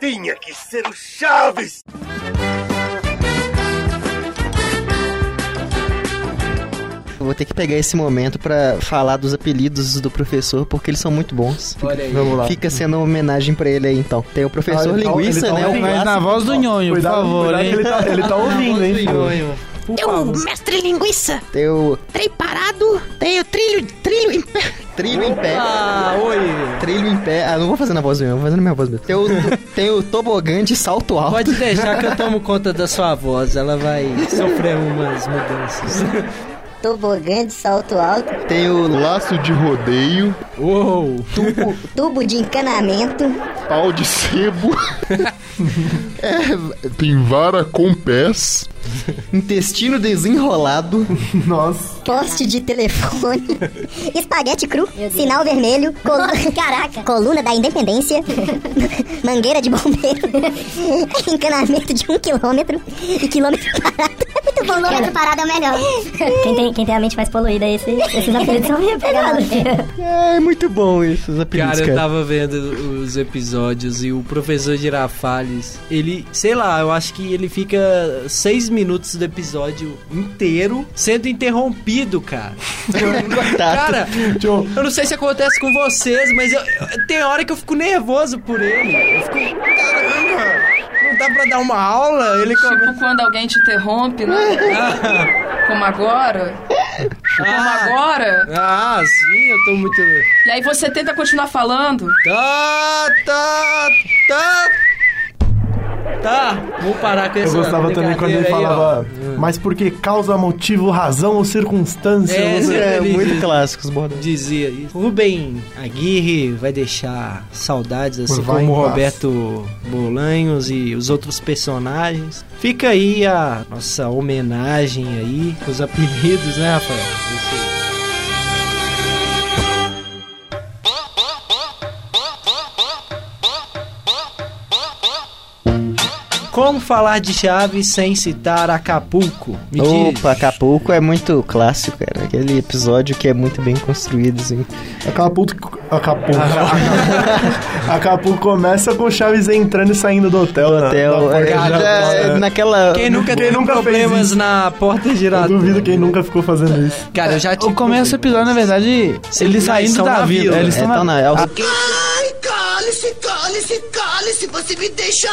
Speaker 15: Tinha que ser o Chaves!
Speaker 5: Vou ter que pegar esse momento pra falar dos apelidos do professor, porque eles são muito bons.
Speaker 1: Olha aí.
Speaker 4: Vamos lá.
Speaker 5: Fica sendo uma homenagem pra ele aí, então. Tem o professor
Speaker 4: Ah, tá-
Speaker 5: Linguiça,
Speaker 4: tá
Speaker 5: né? O
Speaker 4: ouvindo.
Speaker 3: Mas na voz do Nhonho, por favor,
Speaker 4: cuidado
Speaker 3: hein?
Speaker 4: ele tá, ele tá *laughs* ouvindo, hein?
Speaker 1: Nhonho.
Speaker 13: Tem o mestre linguiça.
Speaker 5: Tem o
Speaker 13: Trem parado. Tem o trilho, trilho em pé.
Speaker 5: trilho em pé.
Speaker 1: Ah, oi.
Speaker 5: Trilho em pé. Ah, não vou fazer na voz do Nhonho, vou fazer na minha voz mesmo. Tem o, tem o tobogã de salto alto.
Speaker 1: Pode deixar que eu tomo conta da sua voz, ela vai sofrer umas mudanças. *laughs*
Speaker 13: Tobogã de salto alto.
Speaker 5: Tem o
Speaker 14: Laço de rodeio,
Speaker 1: Uou!
Speaker 13: Tubo, *laughs* tubo de encanamento.
Speaker 14: pau de sebo, *laughs* é, tem vara com pés,
Speaker 5: intestino desenrolado.
Speaker 4: Nossa.
Speaker 13: Poste de telefone. *laughs* Espaguete cru. Sinal vermelho. Colu... Caraca. Coluna da Independência. Mangueira de bombeiro. Encanamento de um quilômetro. E quilômetro parado. É muito bom, quilômetro parado é o melhor. *laughs*
Speaker 21: Quem tem, quem tem a mente mais poluída, esse, esses *laughs* apelidos são meio pegados.
Speaker 5: É muito bom esses apelidos,
Speaker 1: Cara,
Speaker 5: cara.
Speaker 1: eu tava vendo os episódios e o professor Girafales, ele, sei lá, eu acho que ele fica seis minutos do episódio inteiro sendo interrompido, cara. *laughs* cara, eu não sei se acontece com vocês, mas eu, eu- tem hora que eu fico nervoso por ele. Eu fico, caramba, não dá pra dar uma aula? Ele
Speaker 2: Tipo quando alguém te interrompe, né? *laughs* Como agora. Como agora.
Speaker 1: Ah, sim, eu tô muito.
Speaker 2: E aí você tenta continuar falando.
Speaker 1: Tá, tá, tá. Tá, vou parar com
Speaker 4: Eu
Speaker 1: essa
Speaker 4: gostava também quando ele
Speaker 1: aí,
Speaker 4: falava,
Speaker 1: ó.
Speaker 4: mas porque causa, motivo, razão ou circunstância.
Speaker 1: É,
Speaker 4: Você-
Speaker 1: sempre ele
Speaker 5: clássico os bordões.
Speaker 1: Dizia isso. Rubem Aguirre vai deixar saudades, assim
Speaker 4: Vai
Speaker 1: como. Roberto Bolanhos e os outros personagens. Fica aí a nossa homenagem aí, com os apelidos, né, Rafael? Isso aí. Como falar de Chaves sem citar Acapulco? Me diz.
Speaker 5: Opa, Acapulco é muito clássico, cara. Aquele episódio que é muito bem construído, assim.
Speaker 4: Acapulco. Acapulco. *laughs* Acapulco começa com o Chaves entrando e saindo do hotel. né?
Speaker 5: hotel,
Speaker 4: Na- na
Speaker 5: é,
Speaker 4: giratória.
Speaker 5: é naquela-
Speaker 1: Quem nunca
Speaker 4: Quem
Speaker 1: teve
Speaker 4: nunca fez
Speaker 1: problemas na porta
Speaker 4: Eu
Speaker 1: giratória?
Speaker 4: duvido quem nunca ficou fazendo isso.
Speaker 1: Cara, eu já
Speaker 3: O começo do episódio, na verdade, eles saindo da vila. Eles estão na...
Speaker 5: na- é o-
Speaker 3: Ah,
Speaker 20: Ai, cale-se, cale-se, cale-se, você me deixa.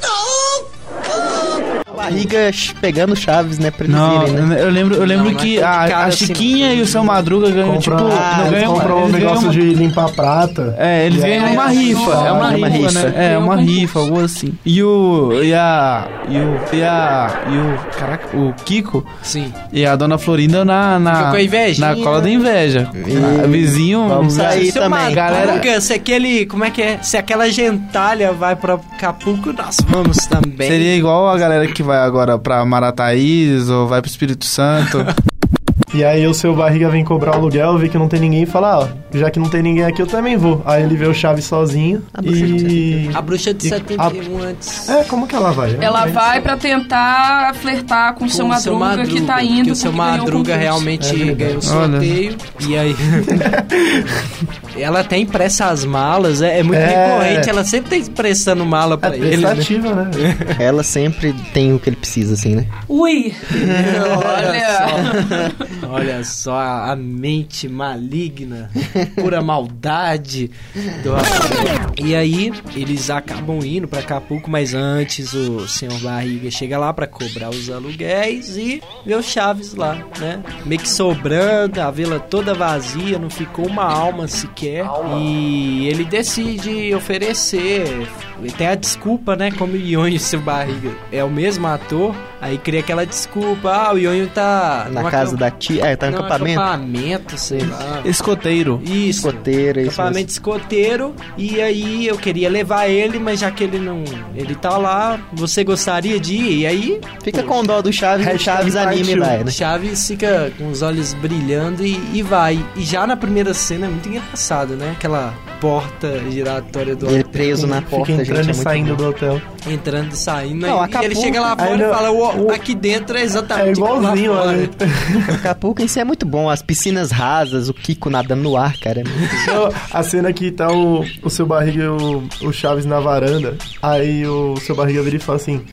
Speaker 20: 走。
Speaker 5: Barriga pegando Chaves, né? Pra eles
Speaker 3: Não,
Speaker 5: irem, né?
Speaker 3: eu lembro, eu lembro
Speaker 1: Não,
Speaker 3: que
Speaker 1: mas
Speaker 3: a, a
Speaker 1: assim-
Speaker 3: Chiquinha e o seu Madruga ganham, tipo...
Speaker 4: ah,
Speaker 3: não
Speaker 4: eles
Speaker 3: ganham-
Speaker 4: compram um negócio
Speaker 3: uma-
Speaker 4: de limpar prata.
Speaker 3: É, eles ganham
Speaker 4: aí-
Speaker 3: uma rifa, é uma,
Speaker 5: uma
Speaker 3: rifa,
Speaker 5: rifa.
Speaker 3: né? É, uma rifa, algo assim. E o. E a. E o. E a. E o. Caraca, o Kiko
Speaker 1: Sim.
Speaker 3: e a dona Florinda na. na
Speaker 1: com a invejinha.
Speaker 3: Na cola da inveja.
Speaker 5: E-
Speaker 3: A vizinho.
Speaker 5: Vamos sair
Speaker 1: Seu
Speaker 5: também.
Speaker 1: Madruga,
Speaker 3: Galera-
Speaker 1: se aquele, como é que é? Se aquela gentalha vai pra Acapulco, nós vamos também.
Speaker 3: Seria igual a galera que vai agora pra Marataízes ou vai pro Espírito Santo. *laughs*
Speaker 4: E aí o seu barriga vem cobrar o aluguel, vê que não tem ninguém e fala, ó, já que não tem ninguém aqui, eu também vou. Aí ele vê o Chaves sozinho e...
Speaker 1: A bruxa de
Speaker 4: E-
Speaker 1: 71 antes.
Speaker 4: É, como que ela vai?
Speaker 2: Ela
Speaker 4: não
Speaker 2: vai pra tentar flertar com o seu
Speaker 1: Com
Speaker 2: Madruga, que tá indo
Speaker 1: porque o seu Madruga realmente
Speaker 4: É
Speaker 1: ganhou o
Speaker 3: Olha.
Speaker 1: sorteio. E aí. *laughs* ela tem impressa as malas, é, é muito
Speaker 4: É.
Speaker 1: recorrente, ela sempre tem impressando mala pra
Speaker 4: É
Speaker 1: ele. Né?
Speaker 4: prestativa, né? *laughs*
Speaker 5: Ela sempre tem o que ele precisa, assim, né?
Speaker 2: Ui! *laughs*
Speaker 1: Olha só, olha só a, mente maligna, pura maldade do. E aí, eles acabam indo pra Acapulco, mas antes o senhor Barriga chega lá pra cobrar os aluguéis e vê o Chaves lá, né? Meio que sobrando, a vila toda vazia, não ficou uma alma sequer. E ele decide oferecer. Tem a desculpa, né? Como o Ionho e seu Barriga é o mesmo ator, aí cria aquela desculpa. Ah, o Ionho tá
Speaker 5: Na casa
Speaker 1: camp-
Speaker 5: da tia. É, tá no
Speaker 1: não,
Speaker 5: acampamento.
Speaker 1: acampamento, sei lá.
Speaker 3: Escoteiro.
Speaker 1: Isso.
Speaker 5: Escoteiro, isso
Speaker 1: Acampamento escoteiro. E aí eu queria levar ele, mas já que ele não. Ele tá lá, você gostaria de ir? E aí.
Speaker 5: Fica com dó do Chaves, o
Speaker 4: Hashtag
Speaker 5: Chaves anime vai, né?
Speaker 1: Chaves fica com os olhos brilhando e, e vai. E já na primeira cena é muito engraçado, né? Aquela porta giratória do
Speaker 5: Ele
Speaker 1: hotel.
Speaker 5: preso na porta,
Speaker 4: Fica
Speaker 5: gente,
Speaker 4: entrando
Speaker 5: é
Speaker 4: e saindo
Speaker 5: bom.
Speaker 4: do hotel.
Speaker 1: Entrando e saindo.
Speaker 5: Não,
Speaker 1: e ele chega lá fora e fala: "O- aqui dentro é exatamente
Speaker 4: É
Speaker 1: igual lá
Speaker 4: igualzinho,
Speaker 1: fora."
Speaker 4: né?
Speaker 5: Acapulco em si é muito bom. As piscinas rasas, o Kiko nadando no ar, cara. É muito...
Speaker 4: A cena que tá o, o seu barriga e o, o Chaves na varanda. Aí o seu barriga vira e fala assim: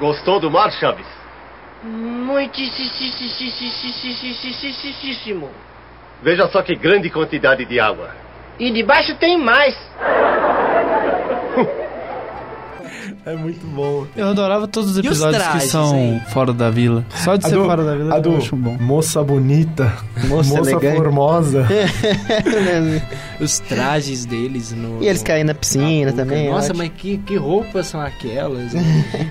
Speaker 15: Gostou do mar, Chaves?
Speaker 9: Muitíssimo.
Speaker 15: Veja só que grande quantidade de água.
Speaker 9: E debaixo tem mais. *laughs*
Speaker 4: É muito bom.
Speaker 3: Eu adorava todos os
Speaker 1: E os
Speaker 3: episódios
Speaker 1: trajes,
Speaker 3: que são
Speaker 1: hein?
Speaker 3: fora da vila. Só de
Speaker 4: A
Speaker 3: ser
Speaker 4: do-
Speaker 3: fora da vila
Speaker 4: a
Speaker 3: eu
Speaker 4: do
Speaker 3: acho bom.
Speaker 4: Moça bonita,
Speaker 5: Moça
Speaker 4: moça, formosa. *laughs* *laughs*
Speaker 1: Os trajes deles no.
Speaker 5: E eles caem na piscina
Speaker 1: no-
Speaker 5: também.
Speaker 1: Nossa, mas que, que roupas são aquelas? *laughs*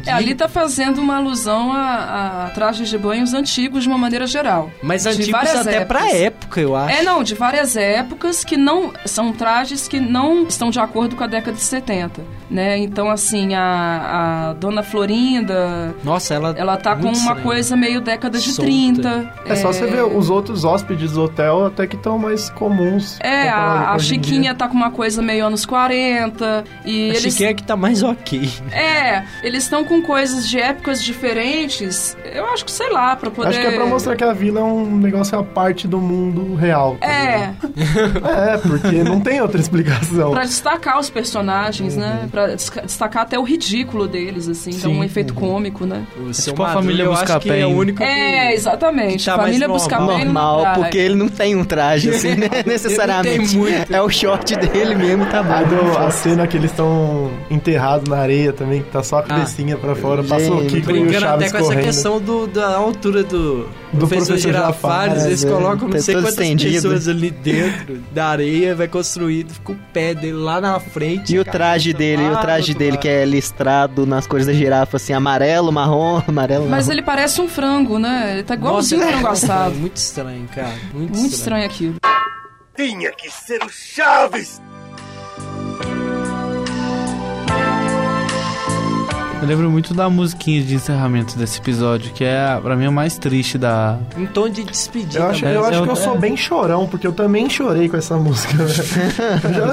Speaker 2: É, ali tá fazendo uma alusão a, a trajes de banhos antigos de uma maneira geral.
Speaker 1: Mas
Speaker 2: De
Speaker 1: antigos
Speaker 2: várias
Speaker 1: até pra
Speaker 2: épocas.
Speaker 1: época, eu acho.
Speaker 2: É, não, de várias épocas que não são trajes que não estão de acordo com a década de 70, né? Então, assim, a, a Dona Florinda,
Speaker 1: Nossa, ela.
Speaker 2: ela tá com uma
Speaker 1: estranha.
Speaker 2: coisa meio década de
Speaker 1: Solta.
Speaker 2: 30.
Speaker 4: É só você ver os outros hóspedes do hotel até que estão mais comuns.
Speaker 2: É, a, a Chiquinha tá com uma coisa meio anos 40 e
Speaker 1: A
Speaker 2: eles
Speaker 1: Chiquinha que tá mais ok.
Speaker 2: É, eles estão com coisas de épocas diferentes. Eu acho que sei lá, pra poder
Speaker 4: Acho que é pra mostrar que a vila é um negócio à parte do mundo real. tá
Speaker 2: É?
Speaker 4: É, porque não tem outra explicação.
Speaker 2: Pra destacar os personagens, né? Pra desca- destacar até o ridículo deles, assim, dar um
Speaker 3: Sim.
Speaker 2: efeito cômico, né?
Speaker 1: O seu
Speaker 3: tipo a
Speaker 1: Madruga,
Speaker 3: família Buscapé.
Speaker 1: é o único
Speaker 2: É,
Speaker 1: que...
Speaker 2: exatamente.
Speaker 1: tá
Speaker 2: Família
Speaker 1: normal.
Speaker 2: Buscapé
Speaker 5: Normal,
Speaker 2: traz.
Speaker 5: porque ele não tem um traje, assim, né? *laughs* *laughs* necessariamente.
Speaker 1: muito.
Speaker 5: É o short dele mesmo, tá bom.
Speaker 4: A, do- a cena que eles estão enterrados na areia também, que tá só a cabecinha pra fora. Passou o Kiko e o
Speaker 1: Brincando
Speaker 4: Chaves
Speaker 1: até com essa
Speaker 4: correndo.
Speaker 1: questão do, da altura do,
Speaker 4: Do
Speaker 1: professor
Speaker 4: professor
Speaker 1: Girafales. Eles
Speaker 5: é,
Speaker 1: colocam não
Speaker 5: tá
Speaker 1: sei quantas
Speaker 5: estendido.
Speaker 1: pessoas ali dentro da areia, vai construído, fica o pé dele lá na frente.
Speaker 5: E o
Speaker 1: a
Speaker 5: traje
Speaker 1: cabeça
Speaker 5: dele, e o traje dele que é listrado nas cores da girafa, assim, amarelo, marrom, *laughs* amarelo,
Speaker 2: Mas
Speaker 5: marrom.
Speaker 2: ele parece um frango, né? Ele tá
Speaker 1: Nossa,
Speaker 2: igualzinho
Speaker 1: é
Speaker 2: um frango assado.
Speaker 1: Muito estranho, cara. Muito,
Speaker 2: Muito
Speaker 1: estranho.
Speaker 2: estranho aquilo.
Speaker 15: Tinha que ser o Chaves!
Speaker 3: Lembro muito da musiquinha de encerramento desse episódio, que é, pra mim, a mais triste da...
Speaker 1: Em tom de despedida.
Speaker 4: Eu acho,
Speaker 1: mesmo.
Speaker 4: eu acho
Speaker 3: É,
Speaker 4: que eu
Speaker 3: é.
Speaker 4: sou bem chorão, porque eu também chorei com essa música. Eu já-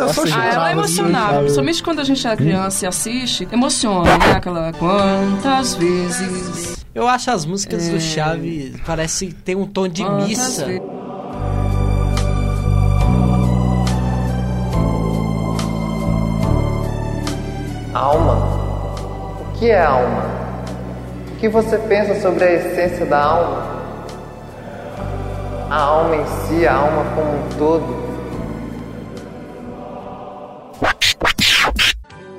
Speaker 4: eu sou
Speaker 2: Ah, ela é emocionável.
Speaker 4: sabe?
Speaker 2: Principalmente quando a gente é criança e assiste, emociona, né? Aquela quantas vezes.
Speaker 1: Eu acho as músicas
Speaker 2: É.
Speaker 1: do Chaves parece ter um tom de
Speaker 2: quantas
Speaker 1: missa.
Speaker 2: vezes.
Speaker 22: Alma? O que é alma? O que você pensa sobre a essência da alma? A alma em si, a alma como um todo.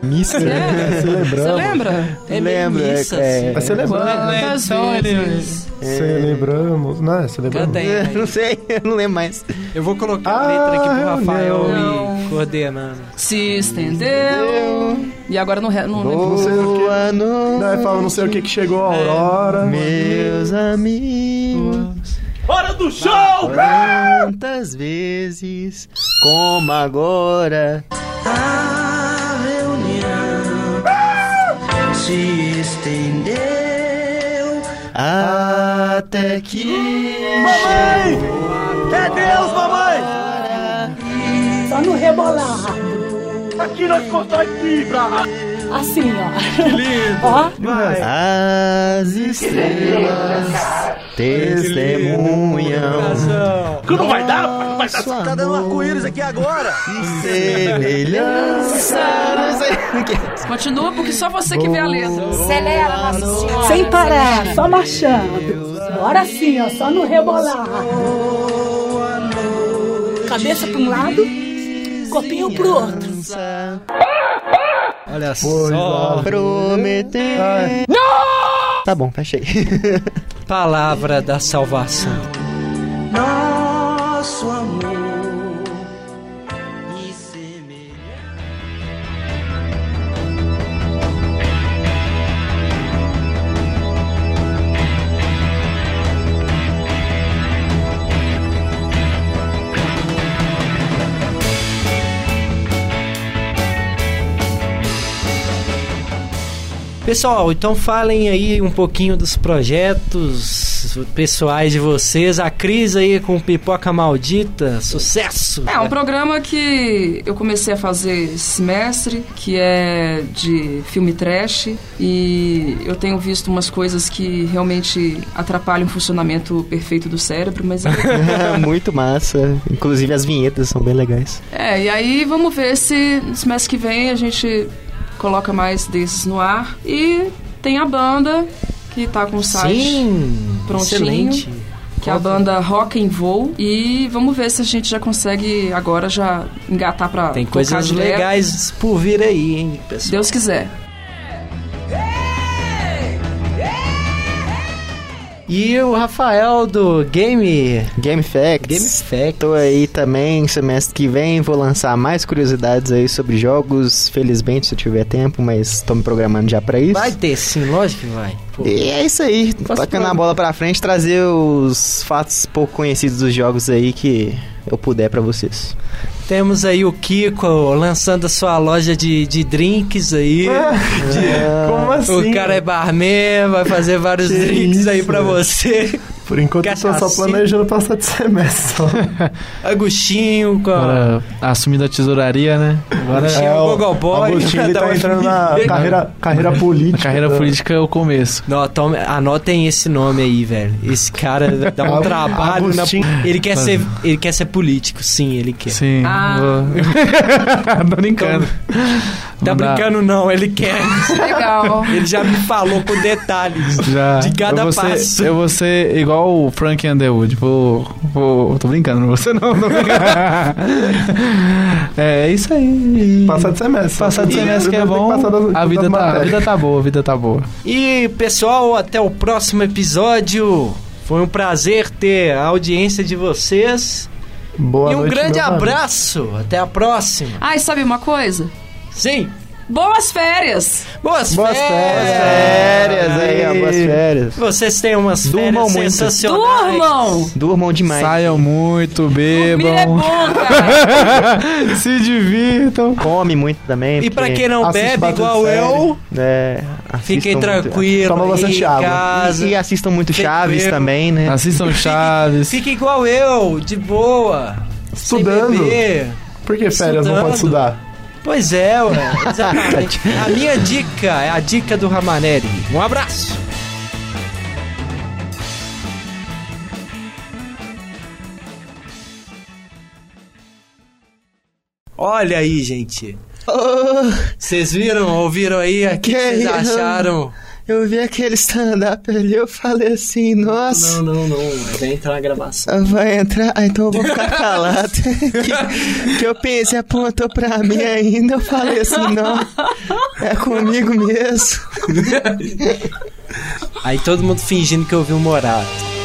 Speaker 5: Missa.
Speaker 2: É,
Speaker 4: Celebramos.
Speaker 2: Você lembra?
Speaker 1: É
Speaker 5: Lembra,
Speaker 1: missa,
Speaker 5: é,
Speaker 1: assim.
Speaker 4: Mas celebramos.
Speaker 2: Quantas
Speaker 3: Então ele-
Speaker 2: vezes.
Speaker 4: Celebramos. Não, é celebramos.
Speaker 1: Canta aí.
Speaker 5: Não sei, eu não lembro mais.
Speaker 1: Eu vou colocar a
Speaker 4: Ah,
Speaker 1: letra aqui pro
Speaker 4: eu
Speaker 1: Rafael
Speaker 2: não.
Speaker 1: ir coordenando.
Speaker 2: Se estendeu. E agora não, re- não lembro.
Speaker 4: Não sei o que.
Speaker 5: Noite,
Speaker 4: Não, não sei o que que chegou a Aurora.
Speaker 5: meus amigos.
Speaker 15: Hora do show!
Speaker 5: Quantas vezes, como agora, a reunião se estendeu até que
Speaker 15: Mamãe! É Deus, mamãe!
Speaker 10: Só no rebolar.
Speaker 15: Aqui nós constrói fibra!
Speaker 10: Assim, ó. Que lindo. Ó.
Speaker 5: as estrelas testemunham
Speaker 15: Que não vai dar, pai, não vai dar. Tá dando arco-íris aqui agora!
Speaker 5: semelhança. Não sei o que.
Speaker 2: Continua, porque só você que vê a letra.
Speaker 10: Acelera, Nossa Senhora. Sem parar, só marchando. Bora assim, ó, só no rebolar. Cabeça pra um lado, copinho pro outro.
Speaker 1: Olha
Speaker 4: Pois
Speaker 1: só.
Speaker 4: é.
Speaker 5: Prometer.
Speaker 4: Ai.
Speaker 5: Tá bom, fechei. *laughs*
Speaker 1: Palavra da salvação.
Speaker 5: Nosso
Speaker 1: Pessoal, então falem aí um pouquinho dos projetos pessoais de vocês. A Cris aí com Pipoca Maldita, sucesso!
Speaker 2: É, um programa que eu comecei a fazer esse semestre, que é de filme trash, e eu tenho visto umas coisas que realmente atrapalham o funcionamento perfeito do cérebro, mas é *laughs*
Speaker 5: Muito massa. Inclusive as vinhetas são bem legais.
Speaker 2: É, e aí vamos ver se no semestre que vem a gente coloca mais desses no ar. E tem a banda que tá com o site
Speaker 1: Sim,
Speaker 2: prontinho.
Speaker 1: excelente.
Speaker 2: Que é a banda Rock and Roll. E vamos ver se a gente já consegue agora já engatar pra
Speaker 1: Tem coisas
Speaker 2: direto.
Speaker 1: legais por vir aí, hein, pessoal?
Speaker 2: Deus quiser.
Speaker 1: E o Rafael do Game...
Speaker 5: Game Facts.
Speaker 1: Game Facts.
Speaker 5: Tô aí também, semestre que vem, vou lançar mais curiosidades aí sobre jogos, felizmente se eu tiver tempo, mas tô me programando já pra isso.
Speaker 1: Vai ter sim, lógico que vai. Pô.
Speaker 5: E é isso aí, tocando a bola pra frente, trazer os fatos pouco conhecidos dos jogos aí que eu puder pra vocês.
Speaker 1: Temos aí o Kiko lançando a sua loja de, de drinks aí. De-
Speaker 4: Como assim?
Speaker 1: O cara é barman, vai fazer vários
Speaker 4: Que
Speaker 1: drinks aí
Speaker 4: isso,
Speaker 1: pra
Speaker 4: velho.
Speaker 1: você.
Speaker 4: Por enquanto eu tô só planejando passar de semestre. Só. *laughs*
Speaker 1: Agostinho com a...
Speaker 3: Agora, assumindo a tesouraria, né? Agora
Speaker 1: Agostinho,
Speaker 4: É, o
Speaker 1: Google Boy.
Speaker 4: Agostinho, ele
Speaker 1: da
Speaker 4: tá entrando na carreira, carreira política.
Speaker 3: a carreira
Speaker 4: né?
Speaker 3: política é o começo.
Speaker 1: Não, tome, anotem esse nome aí, velho. Esse cara dá um *laughs* trabalho. na-
Speaker 4: Agostinho.
Speaker 1: ele, quer ser, ele quer ser político, sim, ele quer.
Speaker 3: Sim.
Speaker 2: Ah. *laughs*
Speaker 3: Tô brincando.
Speaker 1: Tá
Speaker 3: Não dá.
Speaker 1: brincando, não, ele quer.
Speaker 2: Legal.
Speaker 1: Ele já me falou com detalhes
Speaker 3: Já.
Speaker 1: de cada
Speaker 3: eu vou ser-
Speaker 1: passo.
Speaker 3: eu vou ser igual o Frank Underwood. Vou, vou, tô brincando, não vou ser não. Tô brincando. *laughs* é, é isso aí.
Speaker 4: Passar de semestre.
Speaker 3: Passar de
Speaker 4: E
Speaker 3: semestre que é bom.
Speaker 4: das-
Speaker 3: A vida, tá, a vida tá boa, a vida tá boa.
Speaker 1: E, pessoal, até o próximo episódio. Foi um prazer ter a audiência de vocês.
Speaker 4: Boa
Speaker 1: e um
Speaker 4: noite,
Speaker 1: grande abraço. Até a próxima.
Speaker 2: Ai, sabe uma coisa?
Speaker 1: Sim.
Speaker 2: Boas férias!
Speaker 1: Boas,
Speaker 4: Boas
Speaker 1: férias.
Speaker 5: Férias aí, ó, boas férias.
Speaker 1: Vocês têm umas
Speaker 5: Durmam
Speaker 1: férias
Speaker 5: muito.
Speaker 1: sensacionais.
Speaker 2: Durmam!
Speaker 5: Durmam demais.
Speaker 3: Saiam muito,
Speaker 2: Dormir é
Speaker 3: bebam.
Speaker 2: bom, cara! *laughs*
Speaker 3: Se divirtam.
Speaker 5: Come muito também.
Speaker 1: E pra quem não bebe igual eu,
Speaker 5: É,
Speaker 1: fiquem tranquilos
Speaker 4: Toma bastante água.
Speaker 5: E, e assistam muito
Speaker 1: Fique
Speaker 5: Chaves
Speaker 1: bebo.
Speaker 5: também, né?
Speaker 3: Assistam Chaves.
Speaker 1: Fique igual eu, de boa. sem
Speaker 4: Estudando.
Speaker 1: beber.
Speaker 4: Por que férias não pode
Speaker 1: Estudando.
Speaker 4: estudar?
Speaker 1: Pois é, ué. Exatamente. *laughs* a minha dica é a dica do Ramaneri. Um abraço. Olha aí, gente. Vocês viram, ouviram aí? O
Speaker 5: que
Speaker 1: vocês
Speaker 5: isso?
Speaker 1: acharam?
Speaker 5: Eu vi aquele stand-up ali, eu falei assim, nossa.
Speaker 1: Não, não, não. Vai entrar na gravação.
Speaker 5: Vai entrar? Ah, então eu vou ficar calado. *laughs* que, que eu pensei, apontou pra mim ainda, eu falei assim, não, é comigo mesmo. *laughs*
Speaker 1: Aí todo mundo fingindo que ouviu o Morato.